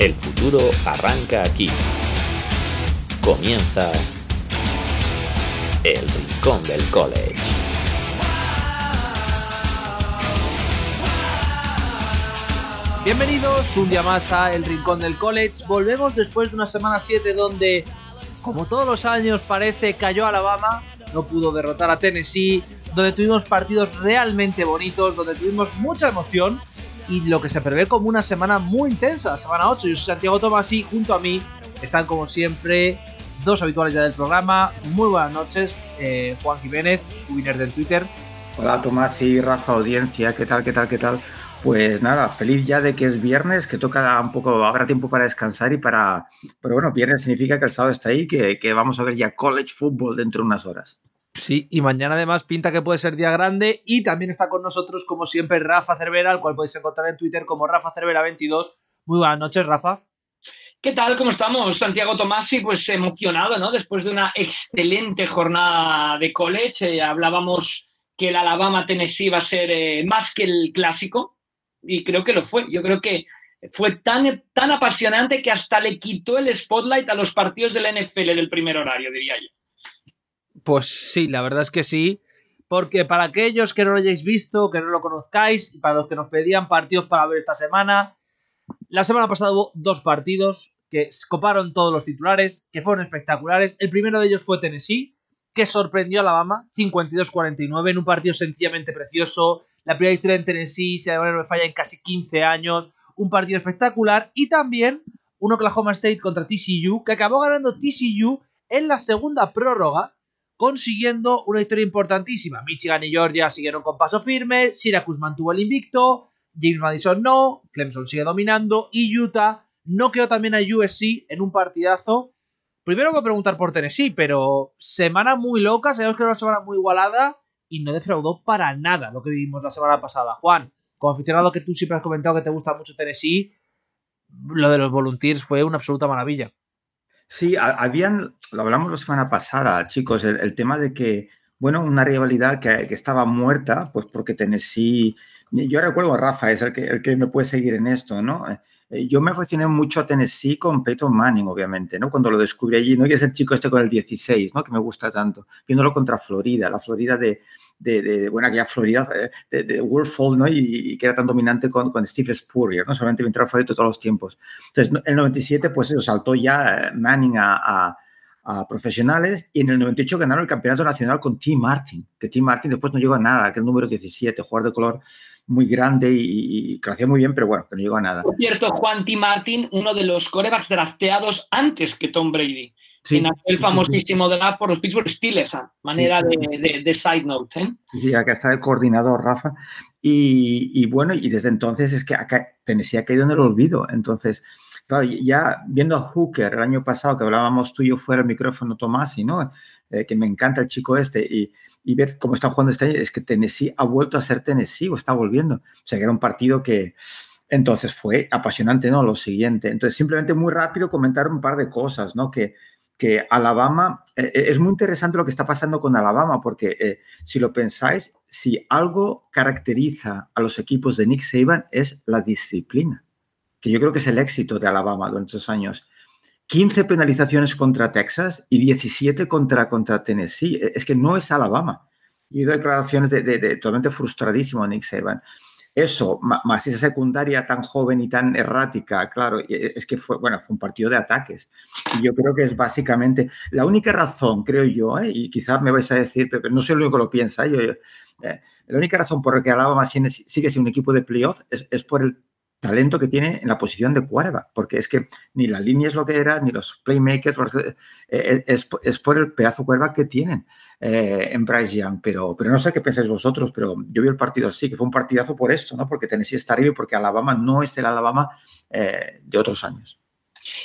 El futuro arranca aquí. Comienza el Rincón del College. Bienvenidos un día más a El Rincón del College. Volvemos después de una semana 7 donde, como todos los años, parece cayó Alabama, no pudo derrotar a Tennessee, donde tuvimos partidos realmente bonitos, donde tuvimos mucha emoción y lo que se prevé como una semana muy intensa, semana 8. Yo soy Santiago Tomás y junto a mí están como siempre dos habituales ya del programa. Muy buenas noches, eh, Juan Jiménez, Ubiner del Twitter. Hola Tomás y Rafa Audiencia, ¿qué tal, qué tal, qué tal? Pues nada, feliz ya de que es viernes, que toca un poco, habrá tiempo para descansar y para... Pero bueno, viernes significa que el sábado está ahí, que, que vamos a ver ya college football dentro de unas horas. Sí, y mañana además pinta que puede ser día grande y también está con nosotros, como siempre, Rafa Cervera, al cual podéis encontrar en Twitter como Rafa Cervera22. Muy buenas noches, Rafa. ¿Qué tal? ¿Cómo estamos? Santiago Tomasi, pues emocionado, ¿no? Después de una excelente jornada de college, eh, hablábamos que el Alabama-Tennessee va a ser eh, más que el clásico y creo que lo fue. Yo creo que fue tan, tan apasionante que hasta le quitó el spotlight a los partidos del NFL del primer horario, diría yo. Pues sí, la verdad es que sí. Porque para aquellos que no lo hayáis visto, que no lo conozcáis, y para los que nos pedían partidos para ver esta semana, la semana pasada hubo dos partidos que coparon todos los titulares, que fueron espectaculares. El primero de ellos fue Tennessee, que sorprendió a Alabama, 52-49, en un partido sencillamente precioso. La primera victoria en Tennessee, si no me falla, en casi 15 años. Un partido espectacular. Y también un Oklahoma State contra TCU, que acabó ganando TCU en la segunda prórroga, consiguiendo una victoria importantísima. Michigan y Georgia siguieron con paso firme, Syracuse mantuvo el invicto, James Madison no, Clemson sigue dominando y Utah no quedó también a USC en un partidazo. Primero voy a preguntar por Tennessee, pero semana muy loca, sabemos que era una semana muy igualada y no defraudó para nada lo que vivimos la semana pasada. Juan, como aficionado que tú siempre has comentado que te gusta mucho Tennessee, lo de los Volunteers fue una absoluta maravilla. Sí, habían, lo hablamos la semana pasada, chicos, el, tema de que, bueno, una rivalidad que, que, estaba muerta, pues porque Tennessee, yo recuerdo, Rafa es el que, el que me puede seguir en esto, ¿no? Eh, yo me aficioné mucho a Tennessee con Peyton Manning, obviamente, ¿no? Cuando lo descubrí allí, ¿no? Y es el chico este con el 16, ¿no? Que me gusta tanto. Viéndolo contra Florida, la Florida de, de, de bueno, aquella Florida eh, de, de Wolfall, ¿no? Y, y, que era tan dominante con, con Steve Spurrier, ¿no? Solamente a de todos los tiempos. Entonces, en el 97, pues eso, saltó ya eh, Manning a, a, a, profesionales y en el 98 ganaron el campeonato nacional con Tim Martin, que Tim Martin después no llegó a nada, que el número 17, jugador de color muy grande y, y, que lo hacía muy bien, pero bueno, que no llegó a nada. Por cierto, Juan T. Martin, uno de los corebacks drafteados antes que Tom Brady. Sí, en aquel famosísimo sí, sí. draft por los Pittsburgh Steelers, a manera de, de, de, side note. ¿eh? Sí, acá está el coordinador, Rafa. Y, y, bueno, y desde entonces es que acá Tennessee ha caído en el olvido. Entonces, claro, ya viendo a Hooker el año pasado, que hablábamos tú y yo fuera el micrófono, Tomás, y no, eh, que me encanta el chico este, y, y ver cómo está jugando este año, es que Tennessee ha vuelto a ser Tennessee o está volviendo. O sea, que era un partido que entonces fue apasionante, ¿no? Lo siguiente. Entonces, simplemente muy rápido comentar un par de cosas, ¿no? Que, que Alabama, eh, es muy interesante lo que está pasando con Alabama, porque eh, si lo pensáis, si algo caracteriza a los equipos de Nick Saban es la disciplina, que yo creo que es el éxito de Alabama durante esos años. 15 penalizaciones contra Texas y 17 contra, contra Tennessee. Es que no es Alabama. Y declaraciones de, de, de totalmente frustradísimo Nick Saban. Eso, más esa secundaria tan joven y tan errática, claro, es que fue, bueno, fue un partido de ataques. Y yo creo que es básicamente la única razón, creo yo, ¿eh? y quizás me vais a decir, pero no sé lo único que lo piensa, yo, eh, la única razón por la que Alabama sigue siendo un equipo de playoff es, es por el talento que tiene en la posición de quarterback, porque es que ni la línea es lo que era, ni los playmakers, es, es, es por el pedazo quarterback que tienen eh, en Bryce Young, pero, pero no sé qué pensáis vosotros, pero yo vi el partido así, que fue un partidazo por esto, ¿no? porque Tennessee está arriba y porque Alabama no es el Alabama eh, de otros años.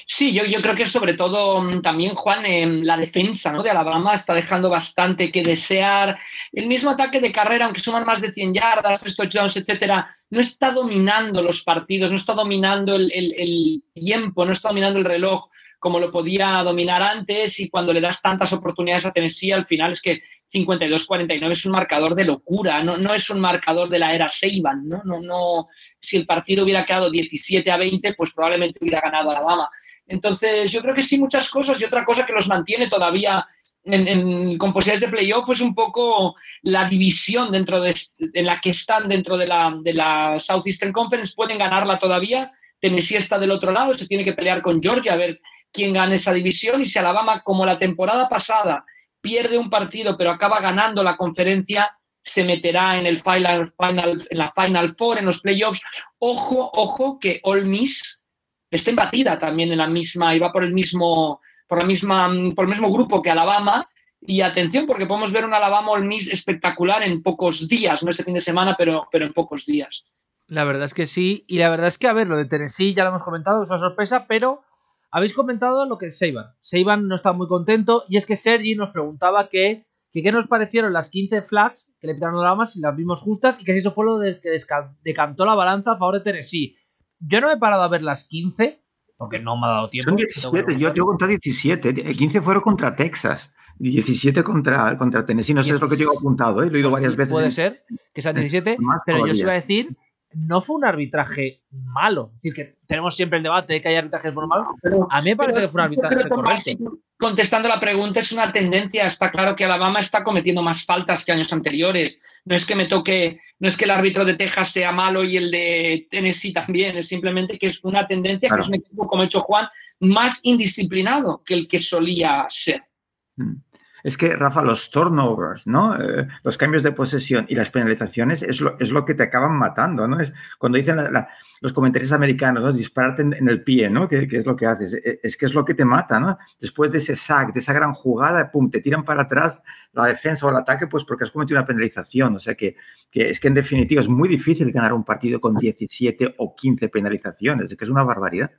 Sí, yo, yo, creo que sobre todo mm, también, Juan, eh, la defensa ¿no? de Alabama está dejando bastante que desear. El mismo ataque de carrera, aunque suman más de 100 yardas, 3 touchdowns, etcétera, no está dominando los partidos, no está dominando el, el tiempo, no está dominando el reloj como lo podía dominar antes y cuando le das tantas oportunidades a Tennessee, al final es que 52-49 es un marcador de locura, no, no es un marcador de la era Saban, ¿no? No, no, si el partido hubiera quedado 17 a 20, pues probablemente hubiera ganado Alabama. Entonces, yo creo que sí, muchas cosas y otra cosa que los mantiene todavía en, con posibilidades de playoff es un poco la división dentro de, en la que están dentro de la, de la Southeastern Conference. Pueden ganarla todavía. Tennessee está del otro lado, se tiene que pelear con Georgia a ver quién gana esa división. Y si Alabama, como la temporada pasada, pierde un partido pero acaba ganando la conferencia, se meterá en el final, final, en la Final Four, en los playoffs. Ojo, ojo, que All Miss está embatida también en la misma, y va por el mismo por, la misma, por el mismo grupo que Alabama. Y atención, porque podemos ver un Alabama All Miss espectacular en pocos días, no este fin de semana, pero, pero en pocos días. La verdad es que sí, y la verdad es que, a ver, lo de Tennessee ya lo hemos comentado, es una sorpresa, pero habéis comentado lo que es Seiban. Seiban no está muy contento, y es que Sergi nos preguntaba que, que qué nos parecieron las 15 flags que le pitaron a Alabama, si las vimos justas, y que si eso fue lo de que decantó la balanza a favor de Tennessee. Yo no he parado a ver las 15, porque no me ha dado tiempo. Son 17, yo, yo conté 17, 15 fueron contra Texas. 17 contra, contra Tennessee, no sé, es lo que tengo apuntado, ¿eh? lo he oído varias veces. Puede ser que sean 17, pero yo os iba a decir, no fue un arbitraje malo. Es decir, que tenemos siempre el debate de que hay arbitrajes por malo. A mí me parece que fue un arbitraje correcto contestando la pregunta, es una tendencia. Está claro que Alabama está cometiendo más faltas que años anteriores. No es que me toque, no es que el árbitro de Texas sea malo y el de Tennessee también, es simplemente que es una tendencia que es un equipo, como ha hecho Juan, más indisciplinado que el que solía ser. Mm es que, Rafa, los turnovers, ¿no? Eh, los cambios de posesión y las penalizaciones es lo, es lo que te acaban matando, ¿no? Es cuando dicen los comentarios americanos, ¿no? Dispararte en, el pie, ¿no? Que, es lo que haces. E, es, que es lo que te mata, ¿no? Después de ese sack, de esa gran jugada, pum, te tiran para atrás la defensa o el ataque, pues porque has cometido una penalización. O sea que, que es que en definitiva es muy difícil ganar un partido con 17 o 15 penalizaciones, es que es una barbaridad.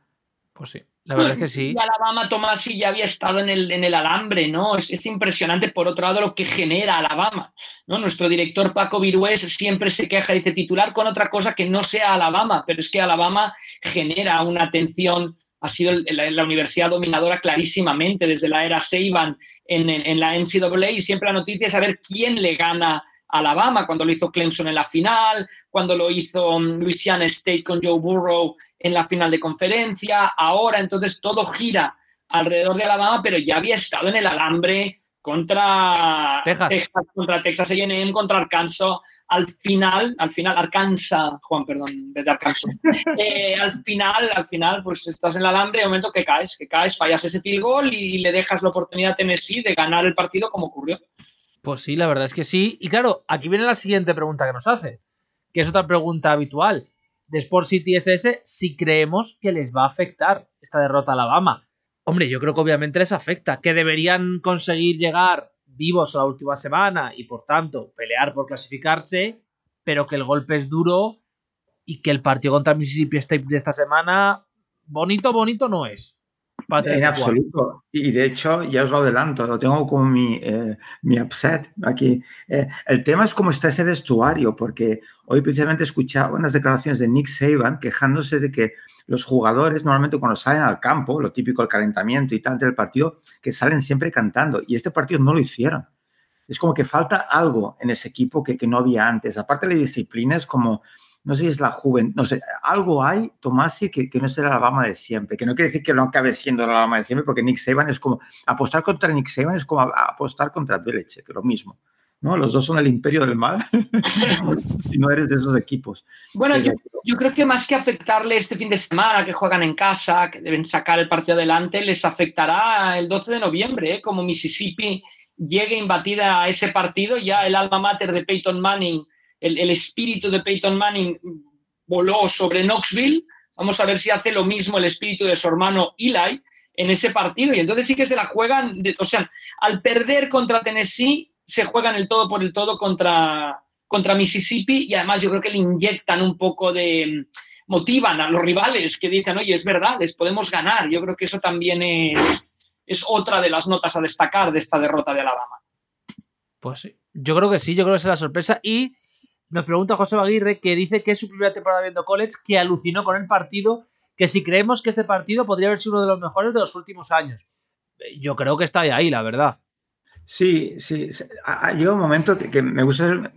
Pues sí, la verdad es que sí. Y Alabama Tomasi ya había estado en el, en el alambre, ¿no? Es, impresionante, por otro lado, lo que genera Alabama, ¿no? Nuestro director Paco Virués siempre se queja, dice titular con otra cosa que no sea Alabama, pero es que Alabama genera una atención, ha sido la, universidad dominadora clarísimamente desde la era Saban en, en, la NCAA y siempre la noticia es saber quién le gana Alabama, cuando lo hizo Clemson en la final, cuando lo hizo mm, Louisiana State con Joe Burrow en la final de conferencia, ahora entonces todo gira alrededor de Alabama, pero ya había estado en el alambre contra Texas, contra Texas A&M, contra Arkansas. Al final, al final, Arkansas, Juan, perdón, de Arkansas. Eh, al final, al final, pues estás en el alambre, de momento que caes, que caes, fallas ese field goal y le dejas la oportunidad a Tennessee de ganar el partido como ocurrió. Pues sí, la verdad es que sí. Y claro, aquí viene la siguiente pregunta que nos hace, que es otra pregunta habitual de Sport City SS si creemos que les va a afectar esta derrota a Alabama. Hombre, yo creo que obviamente les afecta, que deberían conseguir llegar vivos a la última semana y por tanto pelear por clasificarse, pero que el golpe es duro y que el partido contra Mississippi State de esta semana, bonito, bonito no es. En absoluto. Y de hecho, ya os lo adelanto, lo tengo como mi, eh, mi upset aquí. Eh, el tema es cómo está ese vestuario, porque hoy precisamente he escuchado unas declaraciones de Nick Saban quejándose de que los jugadores normalmente cuando salen al campo, lo típico, el calentamiento y tal del partido, que salen siempre cantando. Y este partido no lo hicieron. Es como que falta algo en ese equipo que, que no había antes. Aparte de la disciplina, es como no sé si es la juventud, no sé, algo hay, Tomasi, que, que no es el Alabama de siempre, que no quiere decir que no acabe siendo el Alabama de siempre, porque Nick Saban es como, apostar contra Nick Saban es como apostar contra Belichick, lo mismo. ¿no? Los dos son el imperio del mal, si no eres de esos equipos. Bueno, yo, yo, creo que más que afectarle este fin de semana, que juegan en casa, que deben sacar el partido adelante, les afectará el 12 de noviembre, ¿eh? como Mississippi llegue imbatida a ese partido, ya el alma mater de Peyton Manning el, espíritu de Peyton Manning voló sobre Knoxville. Vamos a ver si hace lo mismo el espíritu de su hermano Eli en ese partido. Y entonces sí que se la juegan, o sea, al perder contra Tennessee, se juegan el todo por el todo contra, contra Mississippi y además yo creo que le inyectan un poco de motivan a los rivales que dicen, oye, es verdad, les podemos ganar. Yo creo que eso también es, es otra de las notas a destacar de esta derrota de Alabama. Pues yo creo que sí, yo creo que es la sorpresa. Y nos pregunta José Aguirre que dice que es su primera temporada viendo college, que alucinó con el partido, que si creemos que este partido podría haber sido uno de los mejores de los últimos años. Yo creo que está ahí, la verdad. Sí, sí. Ha llegado un momento que, me gusta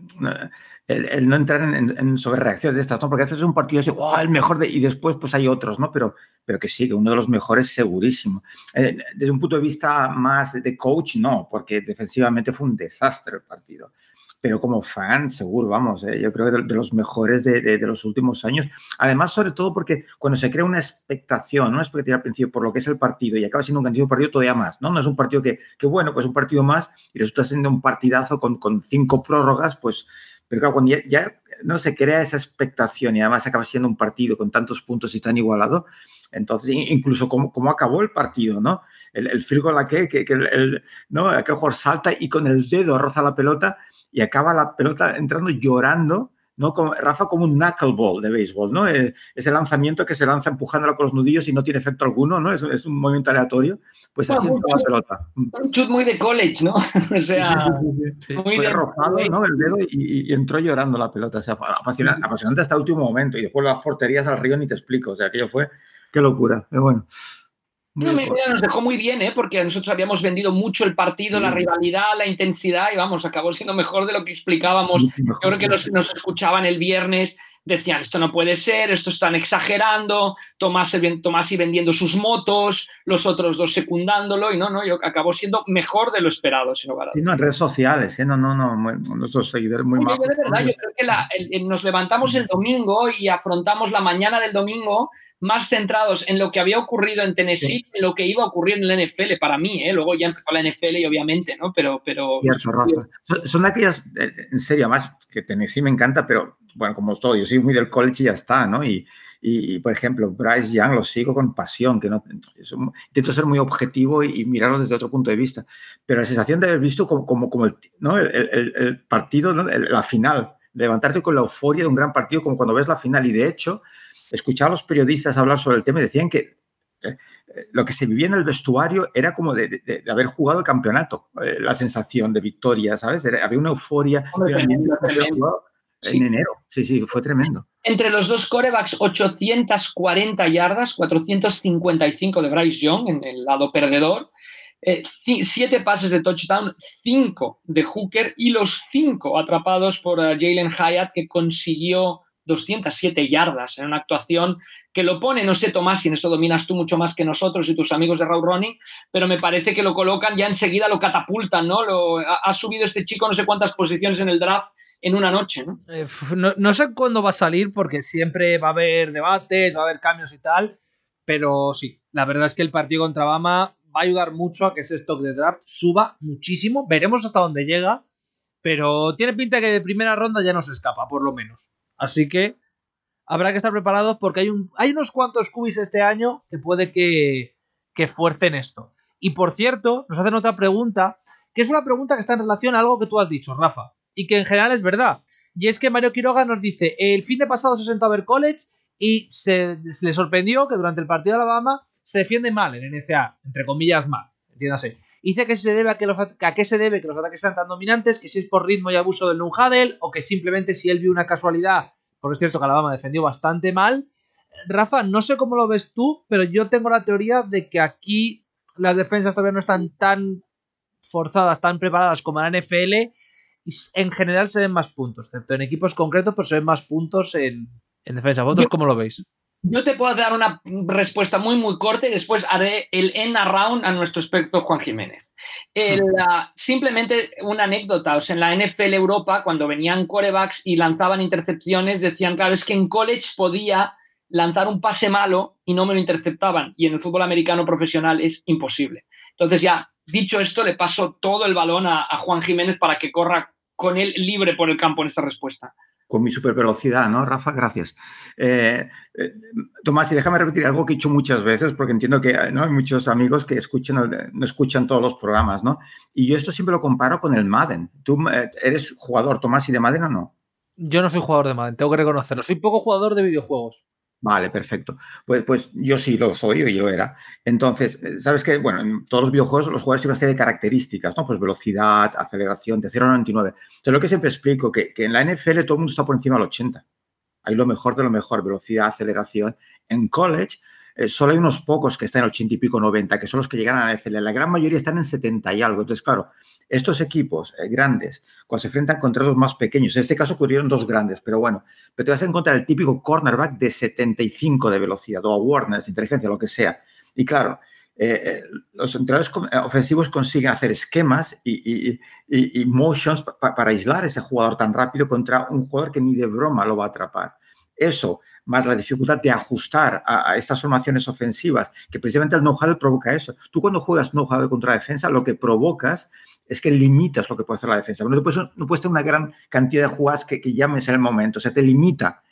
el, no entrar en, en, sobrereacciones de estas, ¿no? Porque haces un partido así, oh, el mejor de, y después pues hay otros, ¿no? Pero, pero que sí, que uno de los mejores segurísimo. Eh, desde un punto de vista más de coach, no, porque defensivamente fue un desastre el partido. Pero como fan, seguro, vamos, eh, yo creo que de, los mejores de, de, los últimos años. Además, sobre todo porque cuando se crea una expectación, una expectativa al principio por lo que es el partido y acaba siendo un candidato partido todavía más, ¿no? No es un partido que, que, bueno, pues un partido más y resulta siendo un partidazo con, con cinco prórrogas, pues pero claro, cuando ya, no se crea esa expectación y además acaba siendo un partido con tantos puntos y tan igualado, entonces incluso cómo, cómo acabó el partido, ¿no? El, el field goal que, que, el, ¿no? aquel jugador salta y con el dedo roza la pelota y acaba la pelota entrando llorando ¿no? Como, Rafa como un knuckleball de béisbol, ¿no? Eh, ese lanzamiento que se lanza empujándola con los nudillos y no tiene efecto alguno, ¿no? Es, es un movimiento aleatorio, pues así entra la pelota. Un chut muy de college, ¿no? o sea, sí, muy Fue arrojado, ¿no? El dedo y, y, entró llorando la pelota, o sea, apasionante, apasionante hasta el último momento y después las porterías al río ni te explico, o sea, aquello fue, qué locura, pero bueno. No, nos dejó muy bien, ¿eh? porque nosotros habíamos vendido mucho el partido, la rivalidad, la intensidad, y vamos, acabó siendo mejor de lo que explicábamos. Yo creo que nos, nos escuchaban el viernes, decían, esto no puede ser, esto están exagerando, Tomás, Tomás y vendiendo sus motos, los otros dos secundándolo, y no, no, yo acabó siendo mejor de lo esperado, sin lugar a Sí, no, en redes sociales, ¿eh? no, no, no, nuestros seguidores muy mal. De verdad, yo creo que la, el, nos levantamos el domingo y afrontamos la mañana del domingo más centrados en lo que había ocurrido en Tennessee que en lo que iba a ocurrir en la NFL, para mí, ¿eh? luego ya empezó la NFL y obviamente, ¿no? Pero... pero son, son aquellas, eh, en serio, más que Tennessee me encanta, pero bueno, como todo, yo soy muy del college y ya está, ¿no? Y, y, por ejemplo, Bryce Young lo sigo con pasión, que no, intento ser muy objetivo y, y, mirarlo desde otro punto de vista, pero la sensación de haber visto como, como, como el, ¿no? el, el, el partido, ¿no? la final, levantarte con la euforia de un gran partido como cuando ves la final y de hecho escuchaba a los periodistas hablar sobre el tema y decían que eh, lo que se vivía en el vestuario era como de, de, de haber jugado el campeonato, eh, la sensación de victoria, ¿sabes? Era, había una euforia. Tremendo, tremendo. En sí. enero, sí, sí, fue tremendo. Entre los dos corebacks, 840 yardas, 455 de Bryce Young en el lado perdedor, eh, siete pases de touchdown, cinco de Hooker y los cinco atrapados por uh, Jalen Hyatt, que consiguió 207 yardas en una actuación que lo pone, no sé, Tomás, si en eso dominas tú mucho más que nosotros y tus amigos de Raw Running, pero me parece que lo colocan, ya enseguida lo catapultan, ¿no? Lo, ha, subido este chico no sé cuántas posiciones en el draft en una noche, ¿no? Eh, no, no sé cuándo va a salir porque siempre va a haber debates, va a haber cambios y tal, pero sí, la verdad es que el partido contra Bama va a ayudar mucho a que ese stock de draft suba muchísimo, veremos hasta dónde llega, pero tiene pinta que de primera ronda ya no se escapa, por lo menos. Así que habrá que estar preparados porque hay, un, hay unos cuantos cubis este año que puede que, que fuercen esto. Y por cierto, nos hacen otra pregunta, que es una pregunta que está en relación a algo que tú has dicho, Rafa, y que en general es verdad. Y es que Mario Quiroga nos dice, el fin de pasado se sentó a ver college y se, se le sorprendió que durante el partido de Alabama se defiende mal en NCA, entre comillas mal, entiéndase. Y dice que se debe a, que los, a qué se debe que los ataques sean tan dominantes, que si es por ritmo y abuso del Nunhadel, o que simplemente si él vio una casualidad, porque es cierto que Alabama defendió bastante mal. Rafa, no sé cómo lo ves tú, pero yo tengo la teoría de que aquí las defensas todavía no están tan forzadas, tan preparadas como la NFL, y en general se ven más puntos, excepto en equipos concretos, pero se ven más puntos en, en defensa. ¿Vosotros cómo lo veis? Yo te puedo dar una respuesta muy, muy corta y después haré el end around a nuestro experto Juan Jiménez. El, uh, simplemente una anécdota, o sea, en la NFL Europa, cuando venían corebacks y lanzaban intercepciones, decían, claro, es que en college podía lanzar un pase malo y no me lo interceptaban, y en el fútbol americano profesional es imposible. Entonces ya, dicho esto, le paso todo el balón a, a Juan Jiménez para que corra con él libre por el campo en esta respuesta con mi super velocidad, ¿no, Rafa? Gracias. Eh, eh, Tomás, y déjame repetir algo que he dicho muchas veces, porque entiendo que ¿no? hay muchos amigos que escuchan, no escuchan todos los programas, ¿no? Y yo esto siempre lo comparo con el Madden. ¿Tú eh, eres jugador, Tomás, y de Madden o no? Yo no soy jugador de Madden, tengo que reconocerlo. Soy poco jugador de videojuegos. Vale, perfecto. Pues, pues yo sí lo soy y lo era. Entonces, sabes que, bueno, en todos los videojuegos los jugadores tienen una serie de características, ¿no? Pues velocidad, aceleración, de 0 a 99. Entonces, lo que siempre explico, que, que en la NFL todo el mundo está por encima del 80. Hay lo mejor de lo mejor, velocidad, aceleración. en college, eh, solo hay unos pocos que están en 80 y pico, 90, que son los que llegan a la NFL. La gran mayoría están en 70 y algo. Entonces, claro, estos equipos eh, grandes, cuando se enfrentan contra los más pequeños, en este caso ocurrieron dos grandes, pero bueno, pero te vas a encontrar el típico cornerback de 75 de velocidad, o awareness, inteligencia, lo que sea. Y claro, eh, los entrenadores ofensivos consiguen hacer esquemas y, motions para aislar a ese jugador tan rápido contra un jugador que ni de broma lo va a atrapar. Eso más la dificultad de ajustar a, estas formaciones ofensivas, que precisamente el know-how provoca eso. Tú cuando juegas know-how contra defensa, lo que provocas es que limitas lo que puede hacer la defensa. No puedes, no puedes tener una gran cantidad de jugadas que, que llames en el momento, o sea, te limita.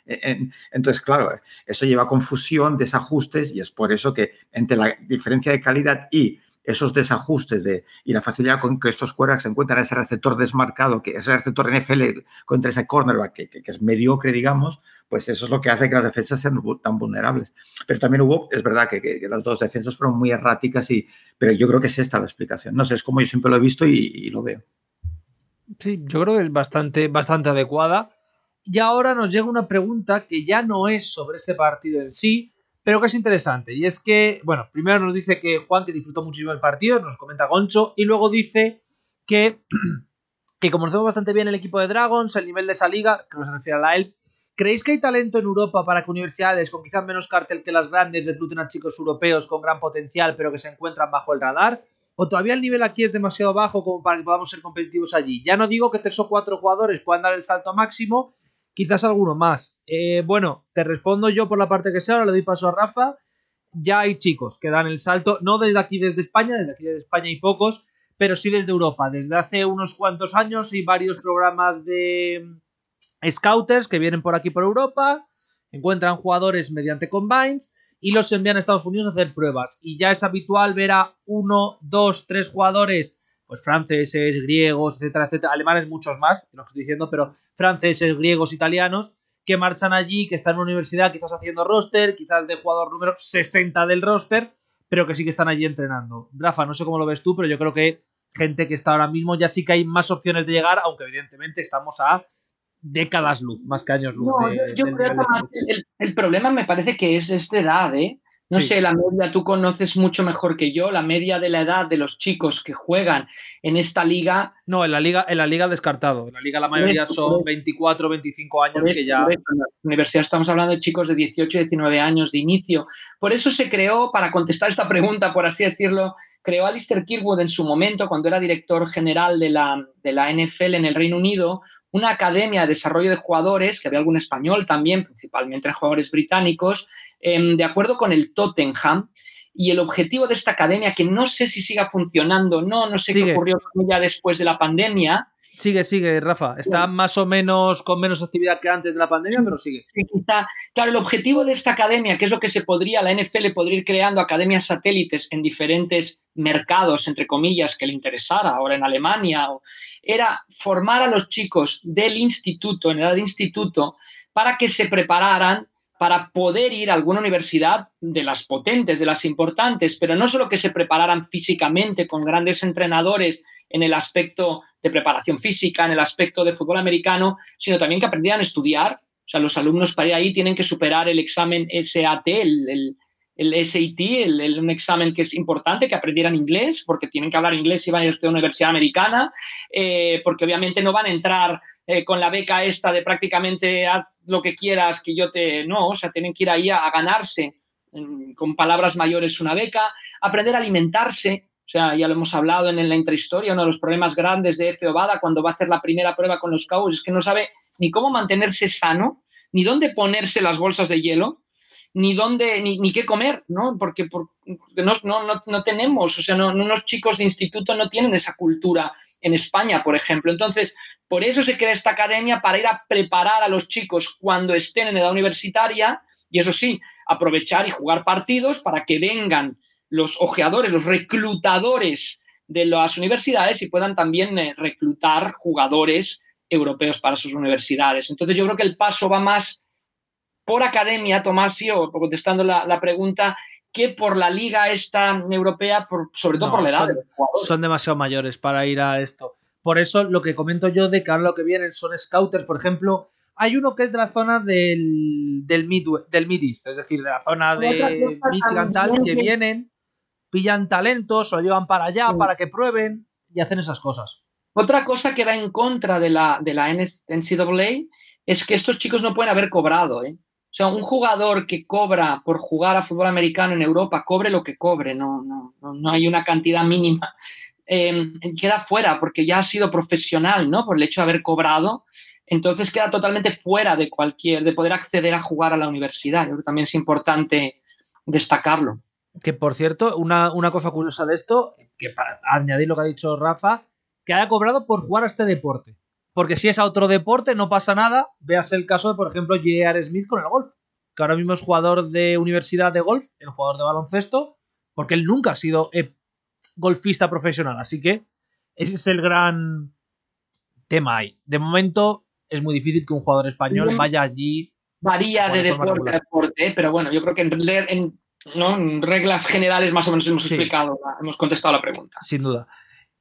entonces, claro, eso lleva a confusión, desajustes, y es por eso que entre la diferencia de calidad y esos desajustes de, y la facilidad con que estos quarterbacks encuentran ese receptor desmarcado, que ese receptor NFL contra ese cornerback que, que, es mediocre, digamos, pues eso es lo que hace que las defensas sean tan vulnerables. Pero también hubo, es verdad que, las dos defensas fueron muy erráticas, y, pero yo creo que es esta la explicación. No sé, es como yo siempre lo he visto y, lo veo. Sí, yo creo que es bastante, bastante adecuada. Y ahora nos llega una pregunta que ya no es sobre este partido en sí, pero que es interesante. Y es que, bueno, primero nos dice que Juan que disfrutó muchísimo el partido, nos comenta Goncho, y luego dice que, que conocemos bastante bien el equipo de Dragons, el nivel de esa liga, que nos refiere a la ELF, ¿Creéis que hay talento en Europa para que universidades con quizás menos cartel que las grandes recluten a chicos europeos con gran potencial pero que se encuentran bajo el radar? ¿O todavía el nivel aquí es demasiado bajo como para que podamos ser competitivos allí? Ya no digo que tres o cuatro jugadores puedan dar el salto máximo, quizás alguno más. Eh, bueno, te respondo yo por la parte que sea, ahora le doy paso a Rafa. Ya hay chicos que dan el salto, no desde aquí, desde España, desde aquí desde España hay pocos, pero sí desde Europa. Desde hace unos cuantos años y varios programas de scouters que vienen por aquí por Europa, encuentran jugadores mediante combines y los envían a Estados Unidos a hacer pruebas. Y ya es habitual ver a uno, dos, tres jugadores, pues franceses, griegos, etcétera, etcétera, alemanes muchos más, que estoy diciendo, pero franceses, griegos, italianos, que marchan allí, que están en una universidad quizás haciendo roster, quizás de jugador número 60 del roster, pero que sí que están allí entrenando. Rafa, no sé cómo lo ves tú, pero yo creo que gente que está ahora mismo ya sí que hay más opciones de llegar, aunque evidentemente estamos a décadas luz, más que años luz. yo, creo que el, problema me parece que es, esta edad, ¿eh? No sé, la media tú conoces mucho mejor que yo, la media de la edad de los chicos que juegan en esta liga. No, en la liga, en la liga descartado. En la liga la mayoría son 24, 25 años que ya. En la universidad estamos hablando de chicos de 18, 19 años de inicio. Por eso se creó, para contestar esta pregunta, por así decirlo, creó Alistair Kirkwood en su momento, cuando era director general de la, de la NFL en el Reino Unido, una academia de desarrollo de jugadores, que había algún español también, principalmente jugadores británicos, em, de acuerdo con el Tottenham. Y el objetivo de esta academia, que no sé si siga funcionando, no, no sé qué ocurrió ya después de la pandemia, Sigue, sigue, Rafa. Está más o menos con menos actividad que antes de la pandemia, pero sigue. Claro, el objetivo de esta academia, que es lo que se podría, la NFL podría ir creando academias satélites en diferentes mercados, entre comillas, que le interesara, ahora en Alemania, era formar a los chicos del instituto, en edad de instituto, para que se prepararan para poder ir a alguna universidad de las potentes, de las importantes, pero no solo que se prepararan físicamente con grandes entrenadores en el aspecto de preparación física, en el aspecto de fútbol americano, sino también que aprendieran a estudiar. O sea, los alumnos para ir ahí tienen que superar el examen SAT, el, el, SAT, el, un examen que es importante, que aprendieran inglés, porque tienen que hablar inglés si van a ir a una universidad americana, eh, porque obviamente no van a entrar eh, con la beca esta de prácticamente haz lo que quieras, que yo te... No, o sea, tienen que ir ahí a, ganarse, con palabras mayores, una beca, aprender a alimentarse, o sea, ya lo hemos hablado en, la intrahistoria, uno de los problemas grandes de Efe Obada cuando va a hacer la primera prueba con los Cowboys es que no sabe ni cómo mantenerse sano, ni dónde ponerse las bolsas de hielo, ni dónde, ni, ni qué comer, ¿no? Porque, no, no, no, tenemos, o sea, no, unos chicos de instituto no tienen esa cultura en España, por ejemplo. Entonces, por eso se crea esta academia para ir a preparar a los chicos cuando estén en edad universitaria y eso sí, aprovechar y jugar partidos para que vengan los ojeadores, los reclutadores de las universidades y puedan también eh, reclutar jugadores europeos para sus universidades. Entonces yo creo que el paso va más por academia, Tomasi, o contestando la, pregunta, que por la liga esta europea, por, sobre todo por la edad. Son, son, demasiado mayores para ir a esto. Por eso lo que comento yo de que ahora lo que vienen son scouters, por ejemplo, Hay uno que es de la zona del, del, mid, del Mid East, es decir, de la zona de Michigan tal, que vienen, pillan talentos, lo llevan para allá para que prueben y hacen esas cosas. Otra cosa que va en contra de la, de la NCAA es que estos chicos no pueden haber cobrado. ¿eh? O sea, un jugador que cobra por jugar a fútbol americano en Europa, cobre lo que cobre, no, no, no hay una cantidad mínima. Eh, queda fuera porque ya ha sido profesional, ¿no? Por el hecho de haber cobrado. Entonces queda totalmente fuera de cualquier, de poder acceder a jugar a la universidad. Yo creo que también es importante destacarlo. Que por cierto, una, una cosa curiosa de esto, que para añadir lo que ha dicho Rafa, que haya cobrado por jugar a este deporte. Porque si es a otro deporte, no pasa nada. Veas el caso de, por ejemplo, J.R. Smith con el golf. Que ahora mismo es jugador de universidad de golf, el jugador de baloncesto, porque él nunca ha sido eh, golfista profesional. Así que ese es el gran tema ahí. De momento es muy difícil que un jugador español vaya allí. Varía de, deporte a deporte, ¿eh? pero bueno, yo creo que en, reglas generales más o menos hemos explicado, hemos contestado la pregunta. Sin duda.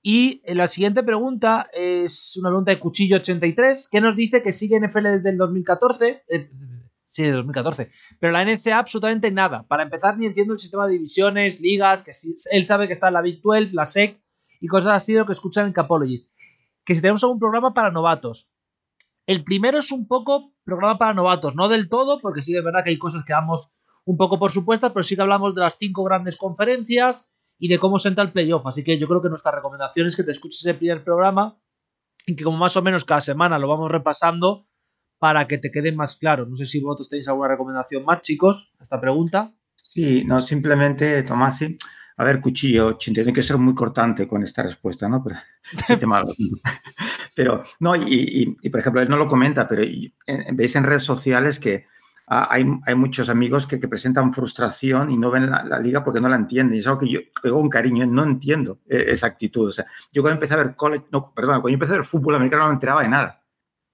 Y la siguiente pregunta es una pregunta de Cuchillo83, que nos dice que sigue NFL desde el 2014. Eh, sí, de 2014. Pero la NCA absolutamente nada. Para empezar, ni entiendo el sistema de divisiones, ligas, que él sabe que está la Big 12, la SEC y cosas así de lo que escuchan en Capologist. Que si tenemos algún programa para novatos. El primero es un poco programa para novatos, no del todo, porque sí es verdad que hay cosas que damos un poco por supuestas, pero sí que hablamos de las cinco grandes conferencias y de cómo se entra el playoff. Así que yo creo que nuestra recomendación es que te escuches el primer programa y que como más o menos cada semana lo vamos repasando para que te quede más claro. No sé si vosotros tenéis alguna recomendación más, chicos, a esta pregunta. Sí, no, simplemente, Tomás, sí. A ver, Cuchillo, tiene que ser muy cortante con esta respuesta, ¿no? Pero, no, y, por ejemplo, él no lo comenta, pero veis en redes sociales que hay, hay muchos amigos que, presentan frustración y no ven la, liga porque no la entienden. Y es algo que yo, con cariño, no entiendo eh, esa actitud. O sea, yo cuando empecé a ver college, no, perdón, cuando empecé a ver fútbol americano no me enteraba de nada.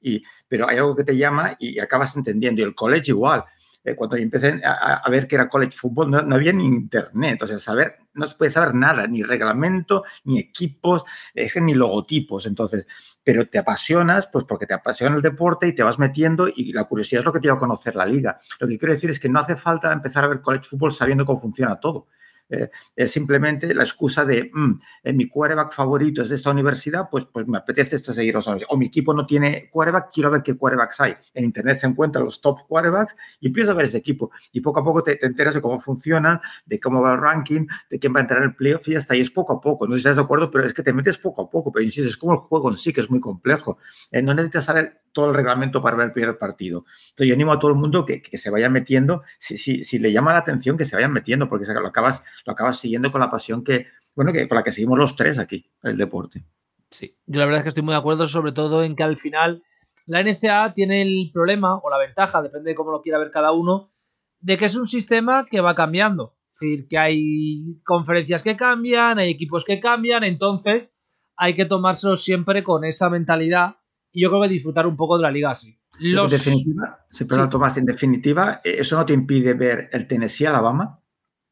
Y, pero hay algo que te llama y acabas entendiendo. Y el college igual. Eh, cuando empecé a, ver que era college football, no, había ni internet, o sea, saber, no se puede saber nada, ni reglamento, ni equipos, es ni logotipos, entonces, pero te apasionas, pues porque te apasiona el deporte y te vas metiendo y la curiosidad es lo que te lleva a conocer la liga. Lo que quiero decir es que no hace falta empezar a ver college football sabiendo cómo funciona todo. Eh, es simplemente la excusa de mm, eh, mi quarterback favorito es de esta universidad, pues, pues me apetece este seguir O mi equipo no tiene quarterback, quiero ver qué quarterbacks hay. En internet se encuentran los top quarterbacks y empiezo a ver ese equipo. Y poco a poco te, enteras de cómo funcionan, de cómo va el ranking, de quién va a entrar en el playoff y hasta ahí es poco a poco. No sé si estás de acuerdo, pero es que te metes poco a poco. Pero insisto, es como el juego en sí, que es muy complejo. Eh, no necesitas saber todo el reglamento para ver el primer partido. Entonces yo animo a todo el mundo que, que se vaya metiendo, si, si, si, le llama la atención, que se vayan metiendo, porque lo acabas, lo acabas siguiendo con la pasión que, bueno, que con la que seguimos los tres aquí, el deporte. Sí, yo la verdad es que estoy muy de acuerdo, sobre todo en que al final la NCA tiene el problema o la ventaja, depende de cómo lo quiera ver cada uno, de que es un sistema que va cambiando. Es decir, que hay conferencias que cambian, hay equipos que cambian, entonces hay que tomárselo siempre con esa mentalidad y yo creo que disfrutar un poco de la liga así. En definitiva, si Tomás, en definitiva, eh, eso no te impide ver el Tennessee-Alabama.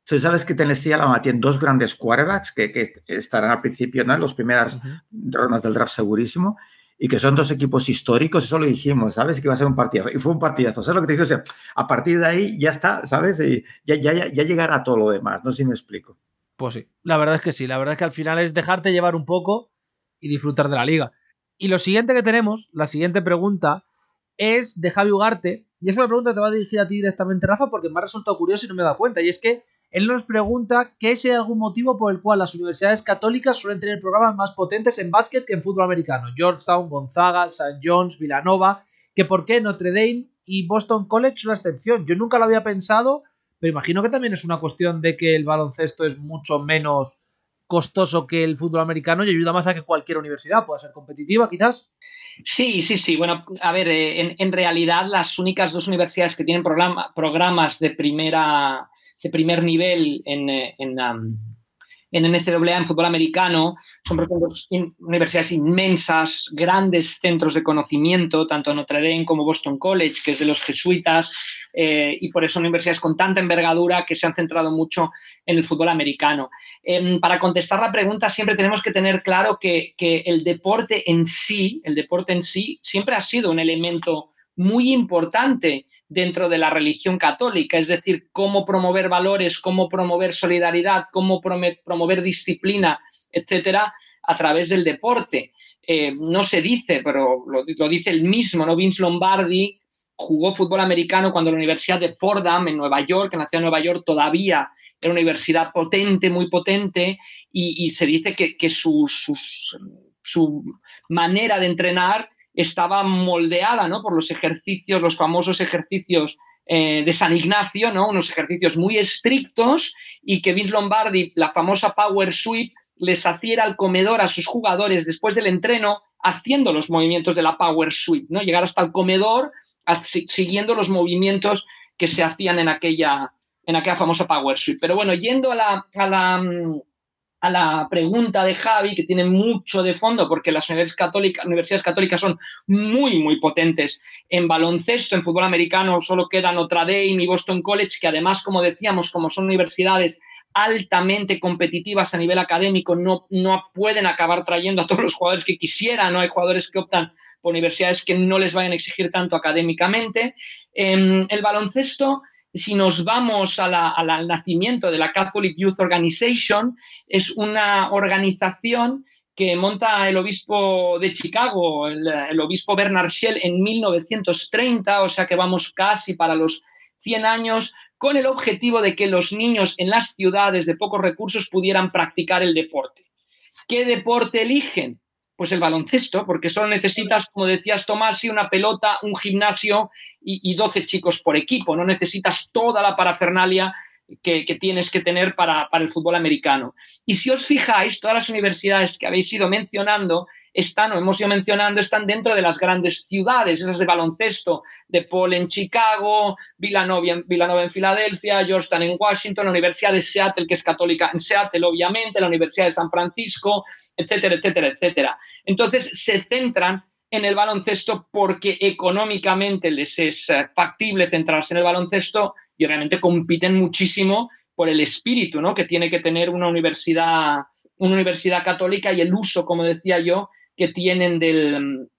Si sabes que Tennessee-Alabama tiene dos grandes quarterbacks que, estarán al principio, ¿no? En las primeras rondas del draft segurísimo, y que son dos equipos históricos, eso lo dijimos, ¿sabes? Que iba a ser un partidazo. Y fue un partidazo. ¿Sabes lo que te digo? O sea, a partir de ahí ya está, ¿sabes? Y ya, ya, ya llegará todo lo demás. No sé si me explico. Pues sí, la verdad es que sí. La verdad es que al final es dejarte llevar un poco y disfrutar de la liga. Y lo siguiente que tenemos, la siguiente pregunta, es de Javi Ugarte. Y es una pregunta que te va a dirigir a ti directamente, Rafa, porque me ha resultado curioso y no me he dado cuenta. Y es que él nos pregunta que si hay algún motivo por el cual las universidades católicas suelen tener programas más potentes en básquet que en fútbol americano. Georgetown, Gonzaga, St. John's, Villanova, que por qué Notre Dame y Boston College son la excepción. Yo nunca lo había pensado, pero imagino que también es una cuestión de que el baloncesto es mucho menos costoso que el fútbol americano y ayuda más a que cualquier universidad pueda ser competitiva, quizás. Sí, sí, sí. Bueno, a ver, eh, en, realidad las únicas dos universidades que tienen programas de, primera, de primer nivel en, eh, en, en NCAA, en fútbol americano, son universidades inmensas, grandes centros de conocimiento, tanto Notre Dame como Boston College, que es de los jesuitas, eh, y por eso universidades con tanta envergadura que se han centrado mucho en el fútbol americano. Em, para contestar la pregunta, siempre tenemos que tener claro que, que el deporte en sí, el deporte en sí, siempre ha sido un elemento muy importante dentro de la religión católica, es decir, cómo promover valores, cómo promover solidaridad, cómo promover disciplina, etcétera, a través del deporte. Eh, no se dice, pero lo, dice el mismo, ¿no? Vince Lombardi jugó fútbol americano cuando la Universidad de Fordham en Nueva York, en la ciudad Nueva York, todavía era una universidad potente, muy potente, y, se dice que, su, manera de entrenar estaba moldeada ¿no? por los ejercicios, los famosos ejercicios eh, de San Ignacio, ¿no? unos ejercicios muy estrictos, y que Vince Lombardi, la famosa Power Sweep, les hacía al comedor a sus jugadores después del entreno haciendo los movimientos de la Power Sweep, ¿no? llegar hasta el comedor siguiendo los movimientos que se hacían en aquella, en aquella famosa Power Suite. Pero bueno, yendo a la, a la, a la pregunta de Javi, que tiene mucho de fondo, porque las universidades católicas, universidades católicas son muy, muy potentes en baloncesto, en fútbol americano, solo queda Notre Dame y Boston College, que además, como decíamos, como son universidades altamente competitivas a nivel académico, no, no pueden acabar trayendo a todos los jugadores que quisieran, no hay jugadores que optan por universidades que no les vayan a exigir tanto académicamente. Em, el baloncesto, si nos vamos al nacimiento de la Catholic Youth Organization, es una organización que monta el obispo de Chicago, el, obispo Bernard Shell, en 1930, o sea que vamos casi para los 100 años, con el objetivo de que los niños en las ciudades de pocos recursos pudieran practicar el deporte. ¿Qué deporte eligen? Pues el baloncesto, porque solo necesitas, como decías Tomás, una pelota, un gimnasio y, 12 chicos por equipo. No necesitas toda la parafernalia que, tienes que tener para, para, el fútbol americano. Y si os fijáis, todas las universidades que habéis ido mencionando están, o hemos ido mencionando, están dentro de las grandes ciudades, esas de baloncesto, de Paul en Chicago, Villanova Villanova en Filadelfia, Georgetown en Washington, la Universidad de Seattle, que es católica en Seattle, obviamente, la Universidad de San Francisco, etcétera, etcétera, etcétera. Entonces se centran en el baloncesto porque económicamente les es eh, factible centrarse en el baloncesto y obviamente compiten muchísimo por el espíritu ¿no? que tiene que tener una universidad, una universidad católica y el uso, como decía yo, que tienen del,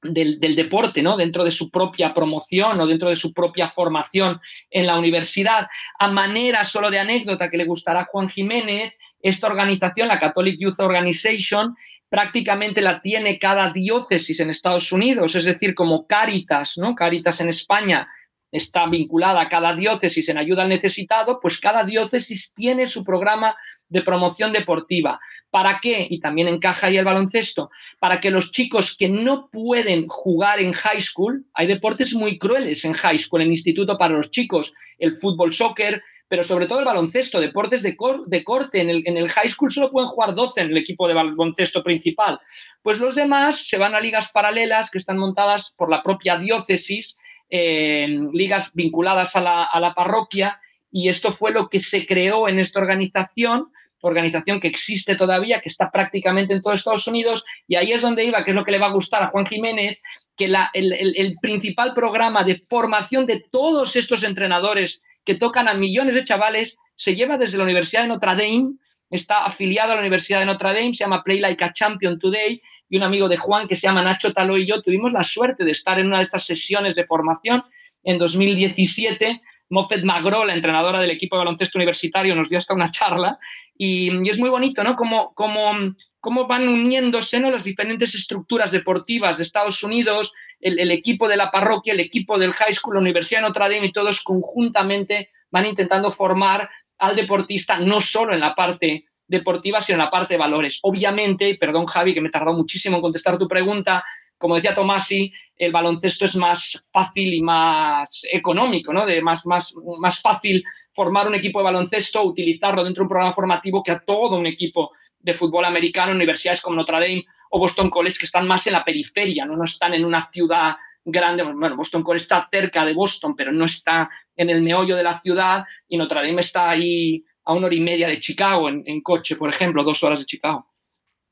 del, deporte, ¿no? Dentro de su propia promoción o dentro de su propia formación en la universidad. A manera solo de anécdota que le gustará a Juan Jiménez, esta organización, la Catholic Youth Organization, prácticamente la tiene cada diócesis en Estados Unidos, es decir, como Caritas, ¿no? Caritas en España está vinculada a cada diócesis en ayuda al necesitado, pues cada diócesis tiene su programa de promoción deportiva. ¿Para qué? Y también encaja ahí el baloncesto. Para que los chicos que no pueden jugar en high school, hay deportes muy crueles en high school, en instituto para los chicos, el fútbol, soccer, pero sobre todo el baloncesto, deportes de, de corte. En el, en el, high school solo pueden jugar 12 en el equipo de baloncesto principal. Pues los demás se van a ligas paralelas que están montadas por la propia diócesis, en ligas vinculadas a la, parroquia, y esto fue lo que se creó en esta organización organización que existe todavía, que está prácticamente en todo Estados Unidos, y ahí es donde iba, que es lo que le va a gustar a Juan Jiménez, que el, principal programa de formación de todos estos entrenadores que tocan a millones de chavales se lleva desde la Universidad de Notre Dame, está afiliado a la Universidad de Notre Dame, se llama Play Like a Champion Today, y un amigo de Juan que se llama Nacho Taló y yo tuvimos la suerte de estar en una de estas sesiones de formación en 2017 Moffett Magro, la entrenadora del equipo de baloncesto universitario, nos dio hasta una charla y, es muy bonito, ¿no? Cómo, cómo, van uniéndose ¿no? las diferentes estructuras deportivas de Estados Unidos, el, equipo de la parroquia, el equipo del high school, la Universidad de Notre Dame y todos conjuntamente van intentando formar al deportista no solo en la parte deportiva, sino en la parte de valores. Obviamente, perdón Javi, que me he tardado muchísimo en contestar tu pregunta, como decía Tomasi, el baloncesto es más fácil y más económico, ¿no? De más, más, más fácil formar un equipo de baloncesto, utilizarlo dentro de un programa formativo que a todo un equipo de fútbol americano, universidades como Notre Dame o Boston College, que están más en la periferia, no, no están en una ciudad grande. Bueno, Boston College está cerca de Boston, pero no está en el meollo de la ciudad y Notre Dame está ahí a una hora y media de Chicago en coche, por ejemplo, dos horas de Chicago.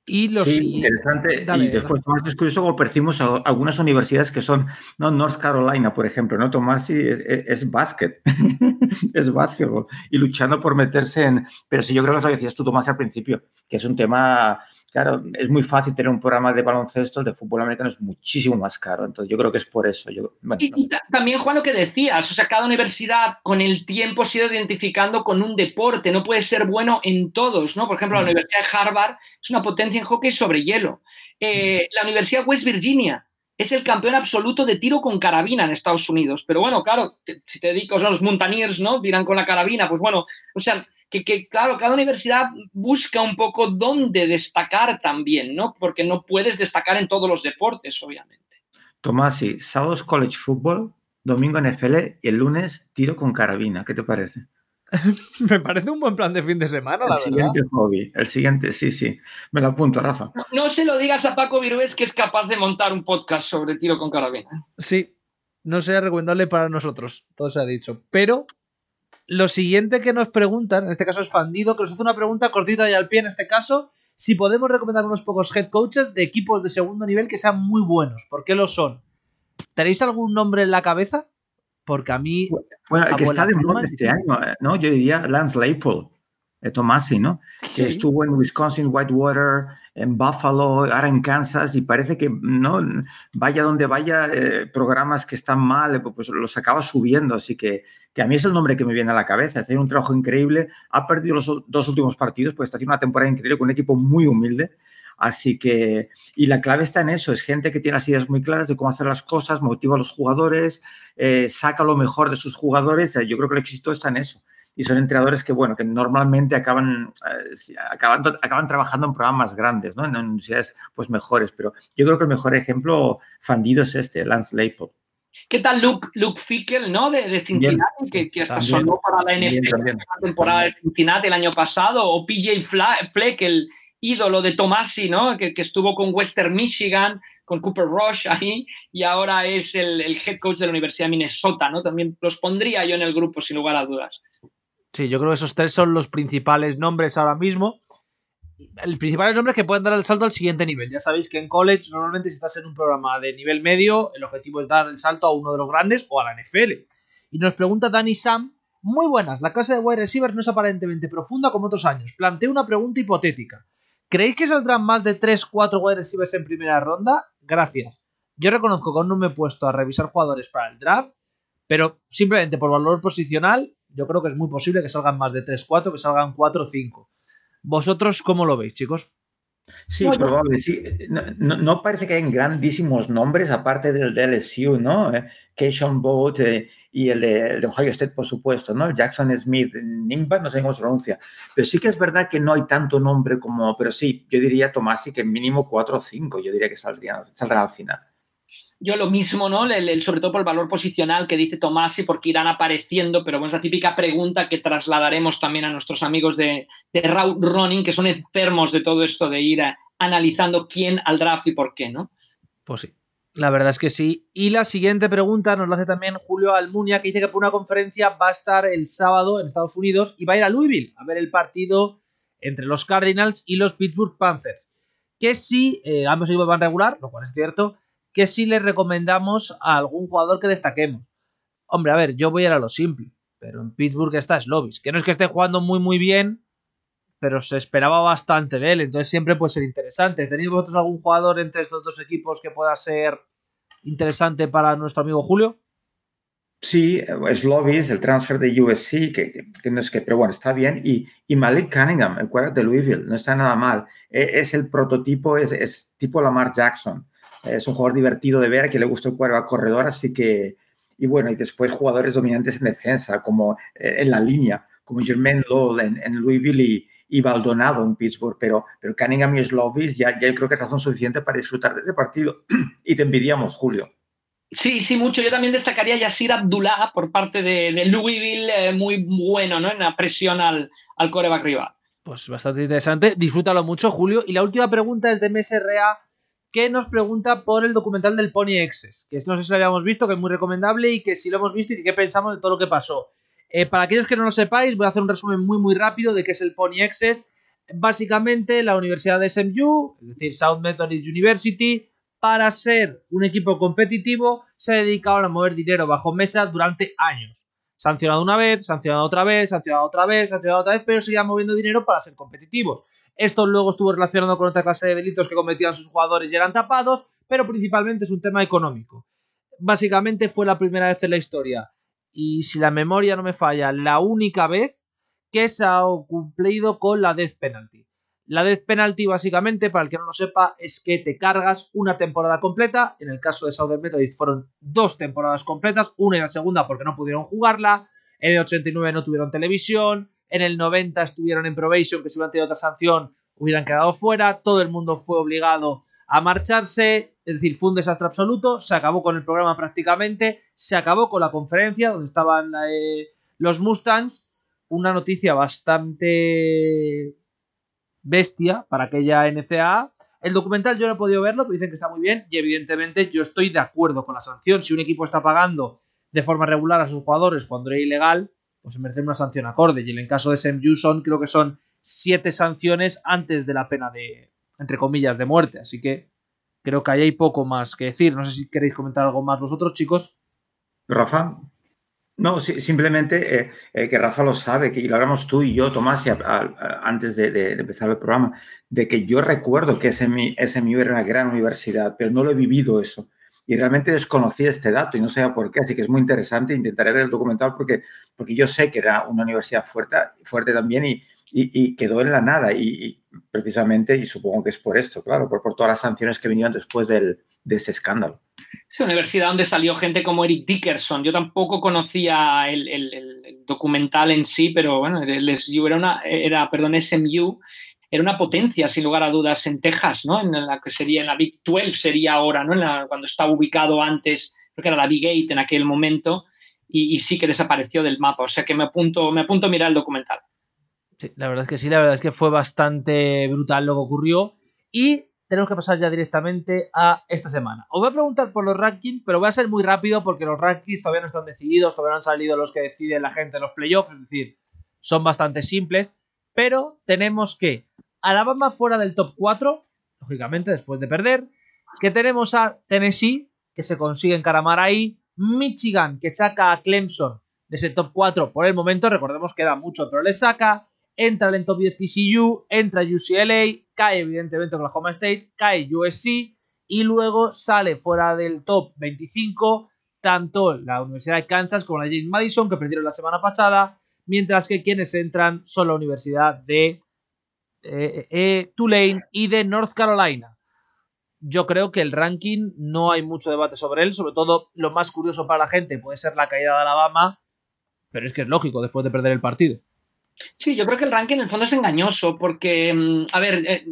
Y los sí, interesante. y después, Tomás, es curioso como percibimos algunas universidades que son, ¿no? North Carolina, por ejemplo, ¿no? Tomás es, es, básquet, es básquetbol, y luchando por meterse en. Pero sí, yo creo que es lo que decías tú, Tomás, al principio, que es un tema claro, es muy fácil tener un programa de baloncesto, de fútbol americano es muchísimo más caro. Entonces, yo creo que es por eso. Yo, bueno, Y, no sé. y ta- también, Juan, lo que decías, o sea, cada universidad con el tiempo se ha ido identificando con un deporte, no puede ser bueno en todos, ¿no? Por ejemplo, la Mm. Universidad de Harvard es una potencia en hockey sobre hielo. Eh, la Universidad de West Virginia es el campeón absoluto de tiro con carabina en Estados Unidos. Pero bueno, claro, si te dedicas a los Mountaineers, ¿no? Tiran con la carabina, pues bueno, o sea, que, que, claro, cada universidad busca un poco dónde destacar también, ¿no? Porque no puedes destacar en todos los deportes, obviamente. Tomás, sí, sábados college football, domingo NFL y el lunes tiro con carabina. ¿Qué te parece? Me parece un buen plan de fin de semana, El la verdad. siguiente hobby. El siguiente, sí, sí. Me lo apunto, Rafa. No, no se lo digas a Paco Virués que es capaz de montar un podcast sobre tiro con carabina. Sí, no sería recomendable para nosotros, todo se ha dicho. Pero lo siguiente que nos preguntan, en este caso es Fandido, que nos hace una pregunta cortita y al pie en este caso, si podemos recomendar unos pocos head coaches de equipos de segundo nivel que sean muy buenos. ¿Por qué lo son? ¿Tenéis algún nombre en la cabeza? Porque a mí... Bueno, el que está de moda es este difícil. año, eh, ¿no? Yo diría Lance Leipold, de Tomasi, ¿no? Que Sí. estuvo en Wisconsin, Whitewater, en Buffalo, ahora en Kansas, y parece que, ¿no? Vaya donde vaya, eh, programas que están mal, eh, pues los acaba subiendo. Así que, que a mí es el nombre que me viene a la cabeza. Está haciendo un trabajo increíble. Ha perdido los dos últimos partidos, pues está haciendo una temporada increíble con un equipo muy humilde. Así que, y la clave está en eso, es gente que tiene las ideas muy claras de cómo hacer las cosas, motiva a los jugadores, eh, saca lo mejor de sus jugadores. Eh, Yo creo que el éxito está en eso. Y son entrenadores que, bueno, que normalmente acaban, eh, acaban, acaban trabajando en programas más grandes, ¿no? En universidades pues mejores. Pero yo creo que el mejor ejemplo fandido es este, Lance Leipold. ¿Qué tal Luke, Luke Fickle, ¿no? De, de Cincinnati, que, que hasta También. sonó para la NFL la temporada de Cincinnati el año pasado, o PJ Fleck, el ídolo de Tomasi, ¿no? Que, estuvo con Western Michigan, con Cooper Rush ahí, y ahora es el, el head coach de la Universidad de Minnesota, ¿no? También los pondría yo en el grupo, sin lugar a dudas. Sí, yo creo que esos tres son los principales nombres ahora mismo. El principal nombre que pueden dar el salto al siguiente nivel. Ya sabéis que en college, normalmente, si estás en un programa de nivel medio, el objetivo es dar el salto a uno de los grandes o a la NFL. Y nos pregunta Danny Sam. Muy buenas, la clase de wide receivers no es aparentemente profunda como otros años. Planteo una pregunta hipotética. ¿Creéis que saldrán más de 3-4 wide receivers en primera ronda? Gracias. Yo reconozco que aún no me he puesto a revisar jugadores para el draft, pero simplemente por valor posicional, yo creo que es muy posible que salgan más de 3-4, que salgan 4-5. ¿Vosotros cómo lo veis, chicos? Sí, No, probable, sí. No, no- no parece que hayan grandísimos nombres, aparte del de LSU, ¿no? Eh, Keishon Boat eh, y el de, el de Ohio State, por supuesto, ¿no? Jackson Smith, Nimba, no sé cómo se pronuncia. Pero sí que es verdad que no hay tanto nombre como, pero sí, yo diría, Tomasi, que mínimo 4 o 5, yo diría que saldrían, saldrán al final. Yo lo mismo, ¿no? El- el- sobre todo por el valor posicional que dice Tomasi, porque irán apareciendo, pero bueno, es la típica pregunta que trasladaremos también a nuestros amigos de, de Route Running, que son enfermos de todo esto de ir analizando quién al draft y por qué, ¿no? Pues sí. La verdad es que sí. Y la siguiente pregunta nos la hace también Julio Almunia, que dice que por una conferencia va a estar el sábado en Estados Unidos y va a ir a Louisville a ver el partido entre los Cardinals y los Pittsburgh Panthers. Que sí, eh, ambos equipos van regular, lo cual es cierto, que sí le recomendamos a algún jugador que destaquemos. Hombre, a ver, yo voy a ir a lo simple, pero en Pittsburgh está Slovis, que no es que esté jugando muy muy bien, pero se esperaba bastante de él, entonces siempre puede ser interesante. ¿Tenéis vosotros algún jugador entre estos dos equipos que pueda ser interesante para nuestro amigo Julio? Sí, es Lovis, el transfer de USC, que, no es que, pero bueno, está bien. Y, y Malik Cunningham, el quarterback de Louisville, no está nada mal. E- Es, el prototipo, es, es tipo Lamar Jackson. Es un jugador divertido de ver, a quien le gusta el quarterback corredor, así que, y bueno, y después jugadores dominantes en defensa, como eh, en la línea, como Jermaine Lowell en, en Louisville y, y Baldonado en Pittsburgh, pero, pero Cunningham y Slovis ya, ya creo que es razón suficiente para disfrutar de ese partido. y te envidiamos, Julio. Sí, sí, mucho. Yo también destacaría a Yasir Abdullah por parte de, de Louisville, eh, muy bueno, ¿no? En la presión al, al coreback rival. Pues bastante interesante. Disfrútalo mucho, Julio. Y la última pregunta es de MSRA, que nos pregunta por el documental del Pony Exes, que no sé si lo habíamos visto, que es muy recomendable y que si lo hemos visto y qué pensamos de todo lo que pasó. Eh, para aquellos que no lo sepáis, voy a hacer un resumen muy muy rápido de qué es el Pony Exes. Básicamente, la Universidad de SMU, es decir, South Methodist University, para ser un equipo competitivo, se ha dedicado a mover dinero bajo mesa durante años. Sancionado una vez, sancionado otra vez, sancionado otra vez, sancionado otra vez, pero seguían moviendo dinero para ser competitivos. Esto luego estuvo relacionado con otra clase de delitos que cometían sus jugadores y eran tapados, pero principalmente es un tema económico. Básicamente fue la primera vez en la historia, y si la memoria no me falla, la única vez que se ha cumplido con la death penalty. La death penalty, básicamente, para el que no lo sepa, es que te cargas una temporada completa. En el caso de Southern Methodist fueron dos temporadas completas, una y la segunda porque no pudieron jugarla. En el 89 no tuvieron televisión. En el 90 estuvieron en probation, que si hubieran tenido otra sanción hubieran quedado fuera. Todo el mundo fue obligado a marcharse. Es decir, fue un desastre absoluto. Se acabó con el programa prácticamente. Se acabó con la conferencia donde estaban eh, los Mustangs. Una noticia bastante bestia para aquella NCAA. El documental yo no he podido verlo, pero dicen que está muy bien y evidentemente yo estoy de acuerdo con la sanción. Si un equipo está pagando de forma regular a sus jugadores cuando era ilegal, pues se merece una sanción acorde. Y en el caso de SMU son, creo que son siete sanciones antes de la pena de, entre comillas, de muerte. Así que creo que ahí hay poco más que decir. No sé si queréis comentar algo más vosotros, chicos. Rafa. No, simplemente eh, eh, que Rafa lo sabe, que lo hablamos tú y yo, Tomás, antes de, empezar el programa, de que yo recuerdo que SMU, SMU era una gran universidad, pero no lo he vivido eso. Y realmente desconocía este dato y no sabía por qué, así que es muy interesante. Intentaré ver el documental porque, porque yo sé que era una universidad fuerte, fuerte también y, y, quedó en la nada. Y, precisamente, y supongo que es por esto, claro, por, por todas las sanciones que vinieron después del, de ese escándalo. Es una universidad donde salió gente como Eric Dickerson. Yo tampoco conocía el, documental en sí, pero bueno, el SMU era una, era, perdón, SMU era una potencia, sin lugar a dudas, en Texas, ¿no? En la que sería, en la Big 12 sería ahora, ¿no? cuando estaba ubicado antes, creo que era la Big 8 en aquel momento, y, sí que desapareció del mapa. O sea que me apunto, me apunto a mirar el documental. Sí, la verdad es que sí, la verdad es que fue bastante brutal lo que ocurrió. Y tenemos que pasar ya directamente a esta semana. Os voy a preguntar por los rankings, pero voy a ser muy rápido porque los rankings todavía no están decididos, todavía no han salido los que decide la gente en los playoffs, es decir, son bastante simples, pero tenemos que Alabama fuera del top 4, lógicamente después de perder, que tenemos a Tennessee, que se consigue encaramar ahí, Michigan, que saca a Clemson de ese top 4 por el momento, recordemos que da mucho, pero le saca, entra el top 10 TCU, entra UCLA, cae evidentemente Oklahoma State, cae USC y luego sale fuera del top 25 tanto la Universidad de Kansas como la James Madison que perdieron la semana pasada, mientras que quienes entran son la Universidad de eh, eh, Tulane y de North Carolina. Yo creo que el ranking no hay mucho debate sobre él, sobre todo lo más curioso para la gente puede ser la caída de Alabama, pero es que es lógico después de perder el partido. Sí, yo creo que el ranking en el fondo es engañoso porque, mm, a ver, eh,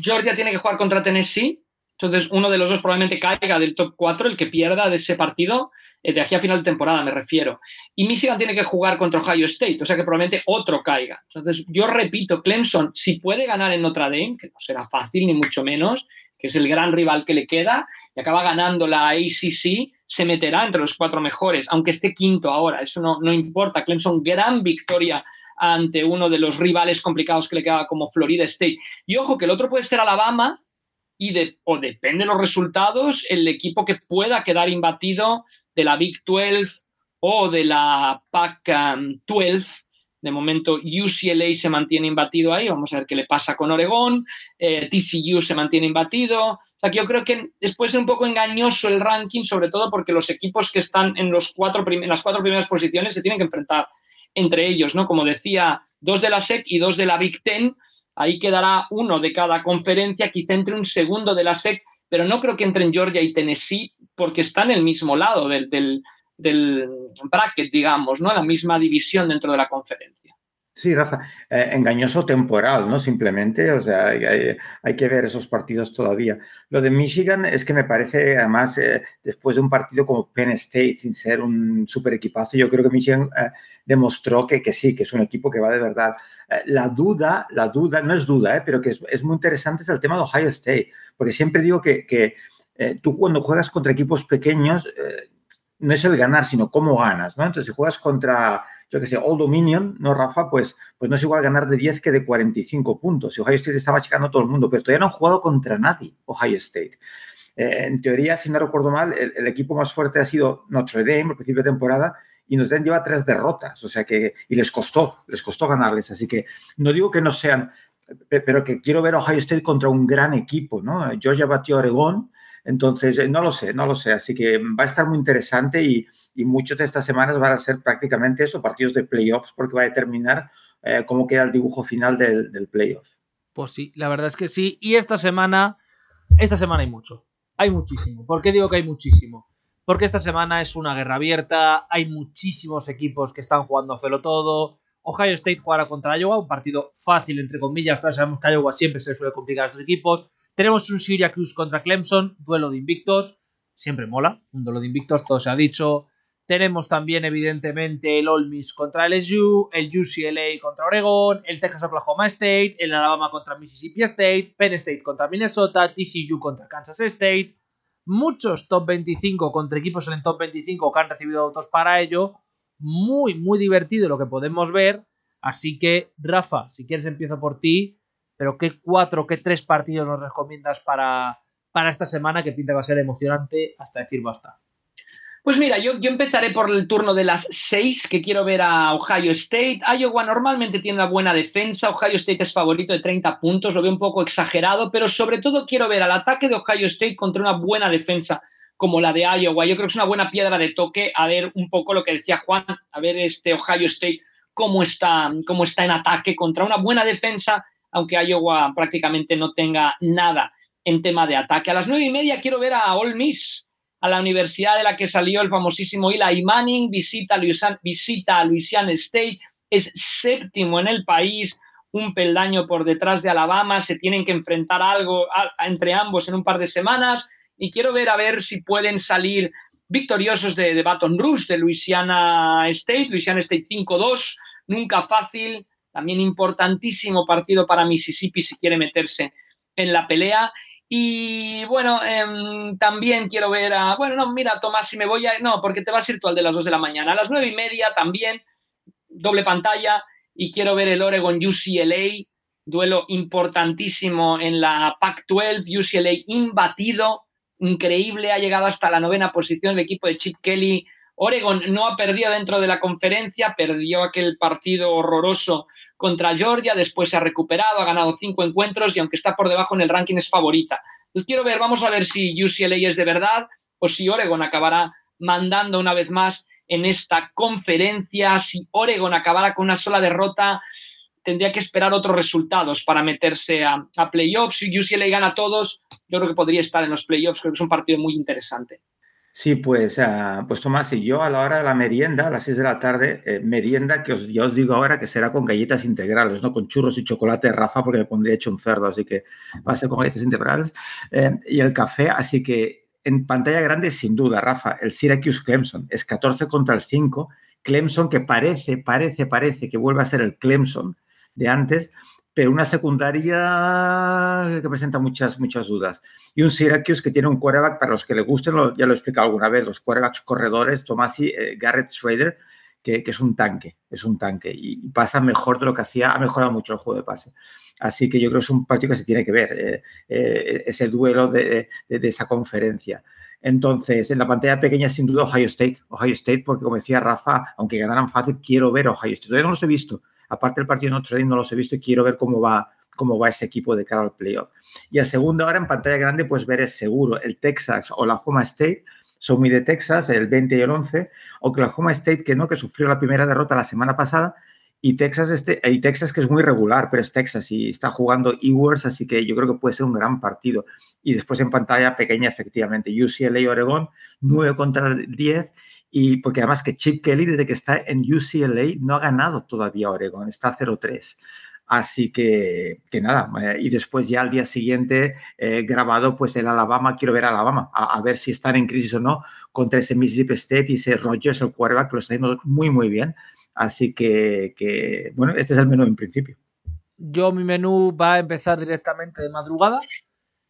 Georgia tiene que jugar contra Tennessee, entonces uno de los dos probablemente caiga del top 4, el que pierda de ese partido, eh, de aquí a final de temporada me refiero. Y Michigan tiene que jugar contra Ohio State, o sea que probablemente otro caiga. Entonces yo repito, Clemson, si puede ganar en Notre Dame, que no será fácil ni mucho menos, que es el gran rival que le queda, y acaba ganando la ACC, se meterá entre los cuatro mejores, aunque esté quinto ahora, eso no, no importa. Clemson, gran victoria ante uno de los rivales complicados que le queda como Florida State. Y ojo, que el otro puede ser Alabama y o depende de los resultados, el equipo que pueda quedar imbatido de la Big 12 o de la Pac 12. Um, de momento UCLA se mantiene imbatido ahí, vamos a ver qué le pasa con Oregón, eh, TCU se mantiene imbatido. Yo creo que después es un poco engañoso el ranking, sobre todo porque los equipos que están en, los cuatro en las cuatro primeras posiciones se tienen que enfrentar entre ellos, ¿no? Como decía, dos de la SEC y dos de la Big Ten. Ahí quedará uno de cada conferencia, quizá entre un segundo de la SEC, pero no creo que entren Georgia y Tennessee porque están en el mismo lado del, bracket, digamos, ¿no? La misma división dentro de la conferencia. Sí, Rafa, eh, engañoso temporal, ¿no? Simplemente, o sea, hay, que ver esos partidos todavía. Lo de Michigan es que me parece, además, eh, después de un partido como Penn State, sin ser un super equipazo, yo creo que Michigan eh, demostró que, que, sí, que es un equipo que va de verdad. la duda, la duda, no es duda, pero que es, muy interesante es el tema de Ohio State, porque siempre digo que, que tú cuando juegas contra equipos pequeños, no es el ganar, sino cómo ganas, ¿no? Entonces, si juegas contra yo que sé, Old Dominion, ¿no, Rafa? Pues, pues no es igual ganar de 10 que de 45 puntos. Ohio State estaba checando a todo el mundo, pero todavía no han jugado contra nadie, Ohio State. Eh, en teoría, si no recuerdo mal, el, equipo más fuerte ha sido Notre Dame al principio de temporada y Notre Dame lleva tres derrotas, o sea que, y les costó, les costó ganarles. Así que no digo que no sean pero que quiero ver a Ohio State contra un gran equipo, ¿no? Georgia batió Oregón, entonces eh, no lo sé, no lo sé, así que va a estar muy interesante y, y muchas de estas semanas van a ser prácticamente eso, partidos de playoffs, porque va a determinar eh, cómo queda el dibujo final del, del playoff. Pues sí, la verdad es que sí, y esta semana, esta semana hay mucho, hay muchísimo. ¿Por qué digo que hay muchísimo? Porque esta semana es una guerra abierta, hay muchísimos equipos que están jugando a todo, Ohio State jugará contra Iowa, un partido fácil, entre comillas, pero sabemos que Iowa siempre se suele complicar a estos equipos. Tenemos un Syracuse contra Clemson, duelo de invictos, siempre mola, un duelo de invictos, todo se ha dicho. Tenemos también, evidentemente, el Ole Miss contra LSU, el UCLA contra Oregon, el Texas Oklahoma State, el Alabama contra Mississippi State, Penn State contra Minnesota, TCU contra Kansas State. Muchos top 25 contra equipos en el top 25 que han recibido autos para ello muy, muy divertido lo que podemos ver. Así que, Rafa, si quieres empiezo por ti, pero ¿qué cuatro, qué tres partidos nos recomiendas para, para esta semana que pinta que va a ser emocionante hasta decir basta? Pues mira, yo, yo, empezaré por el turno de las seis, que quiero ver a Ohio State. Iowa normalmente tiene una buena defensa, Ohio State es favorito de 30 puntos, lo veo un poco exagerado, pero sobre todo quiero ver al ataque de Ohio State contra una buena defensa como la de Iowa. Yo creo que es una buena piedra de toque a ver un poco lo que decía Juan, a ver este Ohio State cómo está, cómo está en ataque contra una buena defensa, aunque Iowa prácticamente no tenga nada en tema de ataque. A las nueve y media quiero ver a Ole Miss, a la universidad de la que salió el famosísimo Eli Manning, visita, visita a Louisiana State, es séptimo en el país, un peldaño por detrás de Alabama, se tienen que enfrentar algo entre ambos en un par de semanas y quiero ver a ver si pueden salir victoriosos de, Baton Rouge, de Louisiana State, Louisiana State 5-2, nunca fácil, también importantísimo partido para Mississippi si quiere meterse en la pelea. Y bueno, eh, también quiero ver a. Bueno, no, mira, Tomás, si me voy a. No, porque te vas a ir tú al de las 2 de la mañana. A las 9 y media también, doble pantalla. Y quiero ver el Oregon UCLA, duelo importantísimo en la Pac-12. UCLA imbatido, increíble, ha llegado hasta la novena posición el equipo de Chip Kelly. Oregon no ha perdido dentro de la conferencia, perdió aquel partido horroroso contra Georgia, después se ha recuperado, ha ganado cinco encuentros y aunque está por debajo en el ranking es favorita. Pues quiero ver, vamos a ver si UCLA es de verdad o si Oregon acabará mandando una vez más en esta conferencia, si Oregon acabará con una sola derrota, tendría que esperar otros resultados para meterse a, a playoffs. Si UCLA gana todos, yo creo que podría estar en los playoffs, creo que es un partido muy interesante. Sí, pues, uh, pues Tomás, y yo a la hora de la merienda, a las 6 de la tarde, eh, merienda que os, ya os digo ahora que será con galletas integrales, no con churros y chocolate Rafa, porque me pondría hecho un cerdo, así que va a ser con galletas integrales. Eh, y el café, así que en pantalla grande, sin duda, Rafa, el Syracuse Clemson es 14 contra el 5. Clemson que parece, parece, parece que vuelve a ser el Clemson de antes, pero una secundaria que presenta muchas, muchas dudas. Y un Syracuse que tiene un quarterback, para los que le gusten, ya lo he explicado alguna vez, los quarterbacks corredores, Tomasi, eh, Garrett Schrader, que, que, es un tanque, es un tanque y pasa mejor de lo que hacía, ha mejorado mucho el juego de pase. Así que yo creo que es un partido que se tiene que ver, eh, eh, ese duelo de, de, esa conferencia. Entonces, en la pantalla pequeña, sin duda, Ohio State. Ohio State, porque como decía Rafa, aunque ganaran fácil, quiero ver Ohio State. Todavía no los he visto, aparte del partido de Notre Dame no los he visto y quiero ver cómo va, cómo va ese equipo de cara al playoff. Y a segunda hora en pantalla grande, pues ver es seguro el Texas o la Oklahoma State, son muy de Texas, el 20 y el 11, Oklahoma State que no, que sufrió la primera derrota la semana pasada, y Texas, este, y Texas que es muy regular, pero es Texas y está jugando Ewers, así que yo creo que puede ser un gran partido. Y después en pantalla pequeña, efectivamente, UCLA Oregón, 9 contra 10, y porque además que Chip Kelly, desde que está en UCLA, no ha ganado todavía Oregon, está 0-3. Así que, que, nada, y después ya al día siguiente eh, grabado pues el Alabama, quiero ver a Alabama, a, a, ver si están en crisis o no contra ese Mississippi State y ese Rogers, el quarterback, que lo está haciendo muy, muy bien. Así que, que, bueno, este es el menú en principio. Yo mi menú va a empezar directamente de madrugada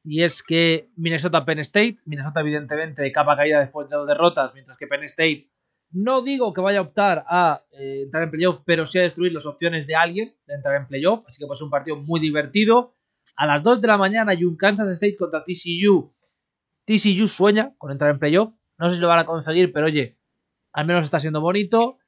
y es que Minnesota Penn State, Minnesota evidentemente de capa caída después de dos derrotas, mientras que Penn State no digo que vaya a optar a eh, entrar en playoff, pero sí a destruir las opciones de alguien de entrar en playoff, así que pues un partido muy divertido. A las 2 de la mañana hay un Kansas State contra TCU. TCU sueña con entrar en playoff, no sé si lo van a conseguir, pero oye, al menos está siendo bonito.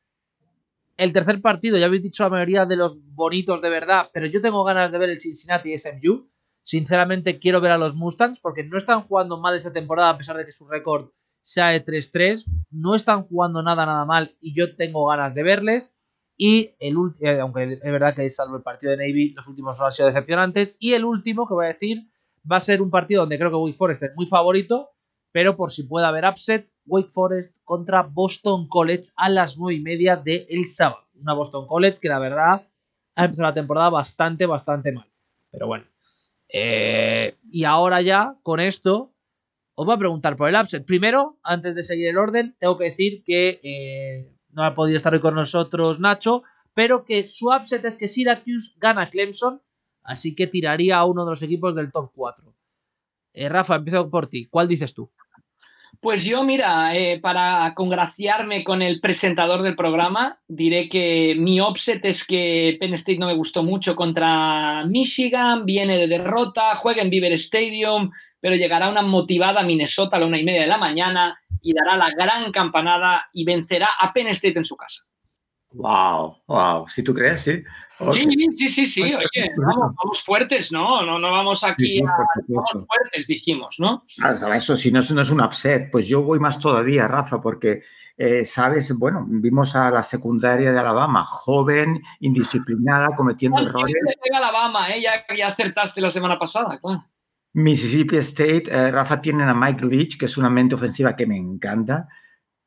El tercer partido, ya habéis dicho la mayoría de los bonitos de verdad, pero yo tengo ganas de ver el Cincinnati SMU. Sinceramente quiero ver a los Mustangs porque no están jugando mal esta temporada a pesar de que su récord sea de 3-3. No están jugando nada, nada mal y yo tengo ganas de verles. Y el último, eh, aunque es verdad que salvo el partido de Navy, los últimos han sido decepcionantes. Y el último que voy a decir va a ser un partido donde creo que Wake Forest es muy favorito, pero por si puede haber upset, Wake Forest contra Boston College a las 9 y media del el sábado. Una Boston College que la verdad ha empezado la temporada bastante, bastante mal. Pero bueno. Eh, y ahora ya, con esto, os voy a preguntar por el upset. Primero, antes de seguir el orden, tengo que decir que eh, no ha podido estar hoy con nosotros Nacho, pero que su upset es que Syracuse gana Clemson, así que tiraría a uno de los equipos del top 4. Eh, Rafa, empiezo por ti. ¿Cuál dices tú? Pues yo, mira, eh, para congraciarme con el presentador del programa, diré que mi offset es que Penn State no me gustó mucho contra Michigan, viene de derrota, juega en Beaver Stadium, pero llegará una motivada Minnesota a la una y media de la mañana y dará la gran campanada y vencerá a Penn State en su casa. Wow, wow. Si tú crees, sí. Sí, sí, sí, sí. Oye, vamos, vamos, fuertes, ¿no? No, no vamos aquí sí, a. Vamos fuertes, dijimos, ¿no? Claro, eso, si no, no es un upset, pues yo voy más todavía, Rafa, porque. Eh, sabes, bueno, vimos a la secundaria de Alabama, joven, indisciplinada, cometiendo no, errores. De Alabama, ¿eh? ya, ya acertaste la semana pasada, claro. Mississippi State, eh, Rafa, tienen a Mike Leach, que es una mente ofensiva que me encanta.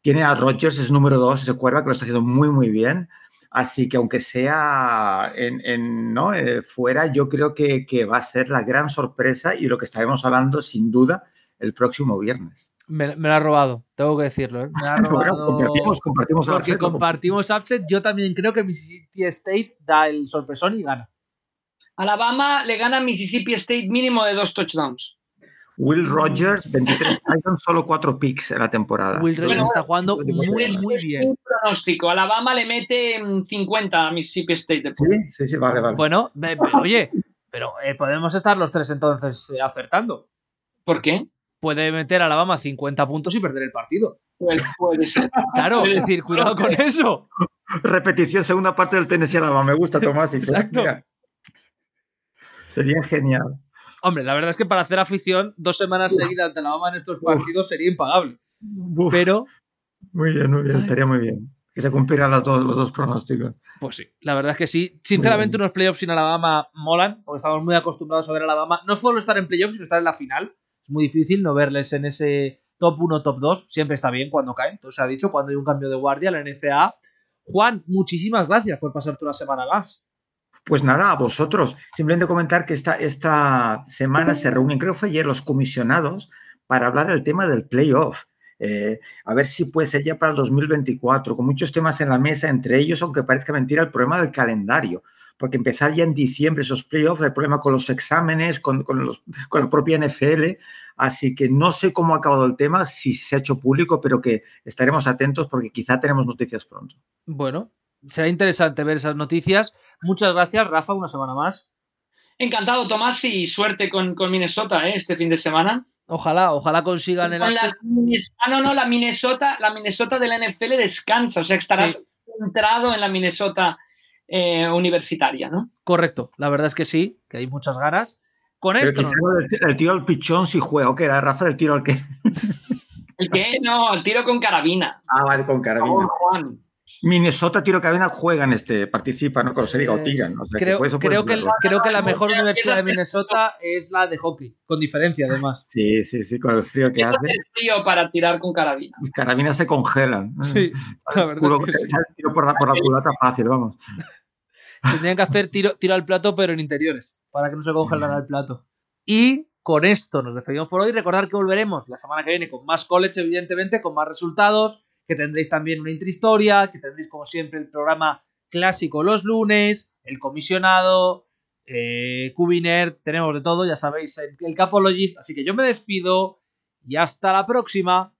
Tiene a Rodgers, es número dos, ese cuerva que lo está haciendo muy, muy bien. Así que aunque sea en, en ¿no? Eh, fuera, yo creo que, que, va a ser la gran sorpresa y lo que estaremos hablando sin duda el próximo viernes. Me, me lo ha robado, tengo que decirlo. ¿eh? Me lo ha robado bueno, compartimos, compartimos porque upset, compartimos upset. Yo también creo que Mississippi State da el sorpresón y gana. Alabama le gana a Mississippi State mínimo de dos touchdowns. Will Rogers, 23 Titans, solo 4 picks en la temporada. Will Rogers está jugando muy, muy bien. Pronóstico. Alabama le mete 50 a Mississippi State. Sí, sí, sí, vale, vale. Bueno, oye, pero eh, podemos estar los tres entonces eh, acertando. ¿Por qué? Puede meter a Alabama 50 puntos y perder el partido. Pues puede ser. Claro, es decir, cuidado con eso. Repetición, segunda parte del Tennessee Alabama. Me gusta, Tomás. Exacto. Mira. Sería genial. Hombre, la verdad es que para hacer afición, dos semanas Uf. seguidas de Alabama en estos partidos Uf. sería impagable. Uf. Pero. Muy bien, muy bien, estaría muy bien. Que se cumplieran los dos, los dos pronósticos. Pues sí, la verdad es que sí. Sinceramente, unos playoffs sin Alabama molan, porque estamos muy acostumbrados a ver a Alabama. No solo estar en playoffs, sino estar en la final. Es muy difícil no verles en ese top 1, top 2. Siempre está bien cuando caen. Entonces se ha dicho, cuando hay un cambio de guardia, la NCAA. Juan, muchísimas gracias por pasarte una semana más. Pues nada, a vosotros. Simplemente comentar que esta, esta semana se reúnen, creo que fue ayer, los comisionados para hablar del tema del playoff. Eh, a ver si puede ser ya para el 2024, con muchos temas en la mesa, entre ellos, aunque parezca mentira, el problema del calendario. Porque empezar ya en diciembre esos playoffs, el problema con los exámenes, con, con, los, con la propia NFL. Así que no sé cómo ha acabado el tema, si se ha hecho público, pero que estaremos atentos porque quizá tenemos noticias pronto. Bueno, será interesante ver esas noticias. Muchas gracias, Rafa, una semana más. Encantado, Tomás, y suerte con, con Minnesota ¿eh? este fin de semana. Ojalá, ojalá consigan el las, Ah, no, no, la Minnesota, la Minnesota de la NFL descansa, o sea, estarás sí. centrado en la Minnesota eh, universitaria, ¿no? Correcto, la verdad es que sí, que hay muchas ganas. Con Pero esto. ¿no? el, el, tiro al pichón si juego, que era Rafa el tiro al que. ¿El qué? No, el tiro con carabina. Ah, vale, con carabina. Oh, Juan. Minnesota Tiro Carabina juegan este, participan, ¿no? Como se diga, o tiran. O sea, creo, que creo, que, el, creo que la mejor universidad de Minnesota es la de hockey, con diferencia además. Sí, sí, sí, con el frío que hace. El frío para tirar con carabina. Carabinas se congelan. Sí, la verdad. Culo, que sí. Tiro por la, por la culata fácil, vamos. Tendrían que hacer tiro, tiro al plato, pero en interiores, para que no se congelara el plato. Y con esto nos despedimos por hoy. Recordar que volveremos la semana que viene con más college, evidentemente, con más resultados que tendréis también una intrahistoria, que tendréis como siempre el programa clásico los lunes, el comisionado, eh, Cubiner, tenemos de todo, ya sabéis, el, el Capologist. Así que yo me despido y hasta la próxima.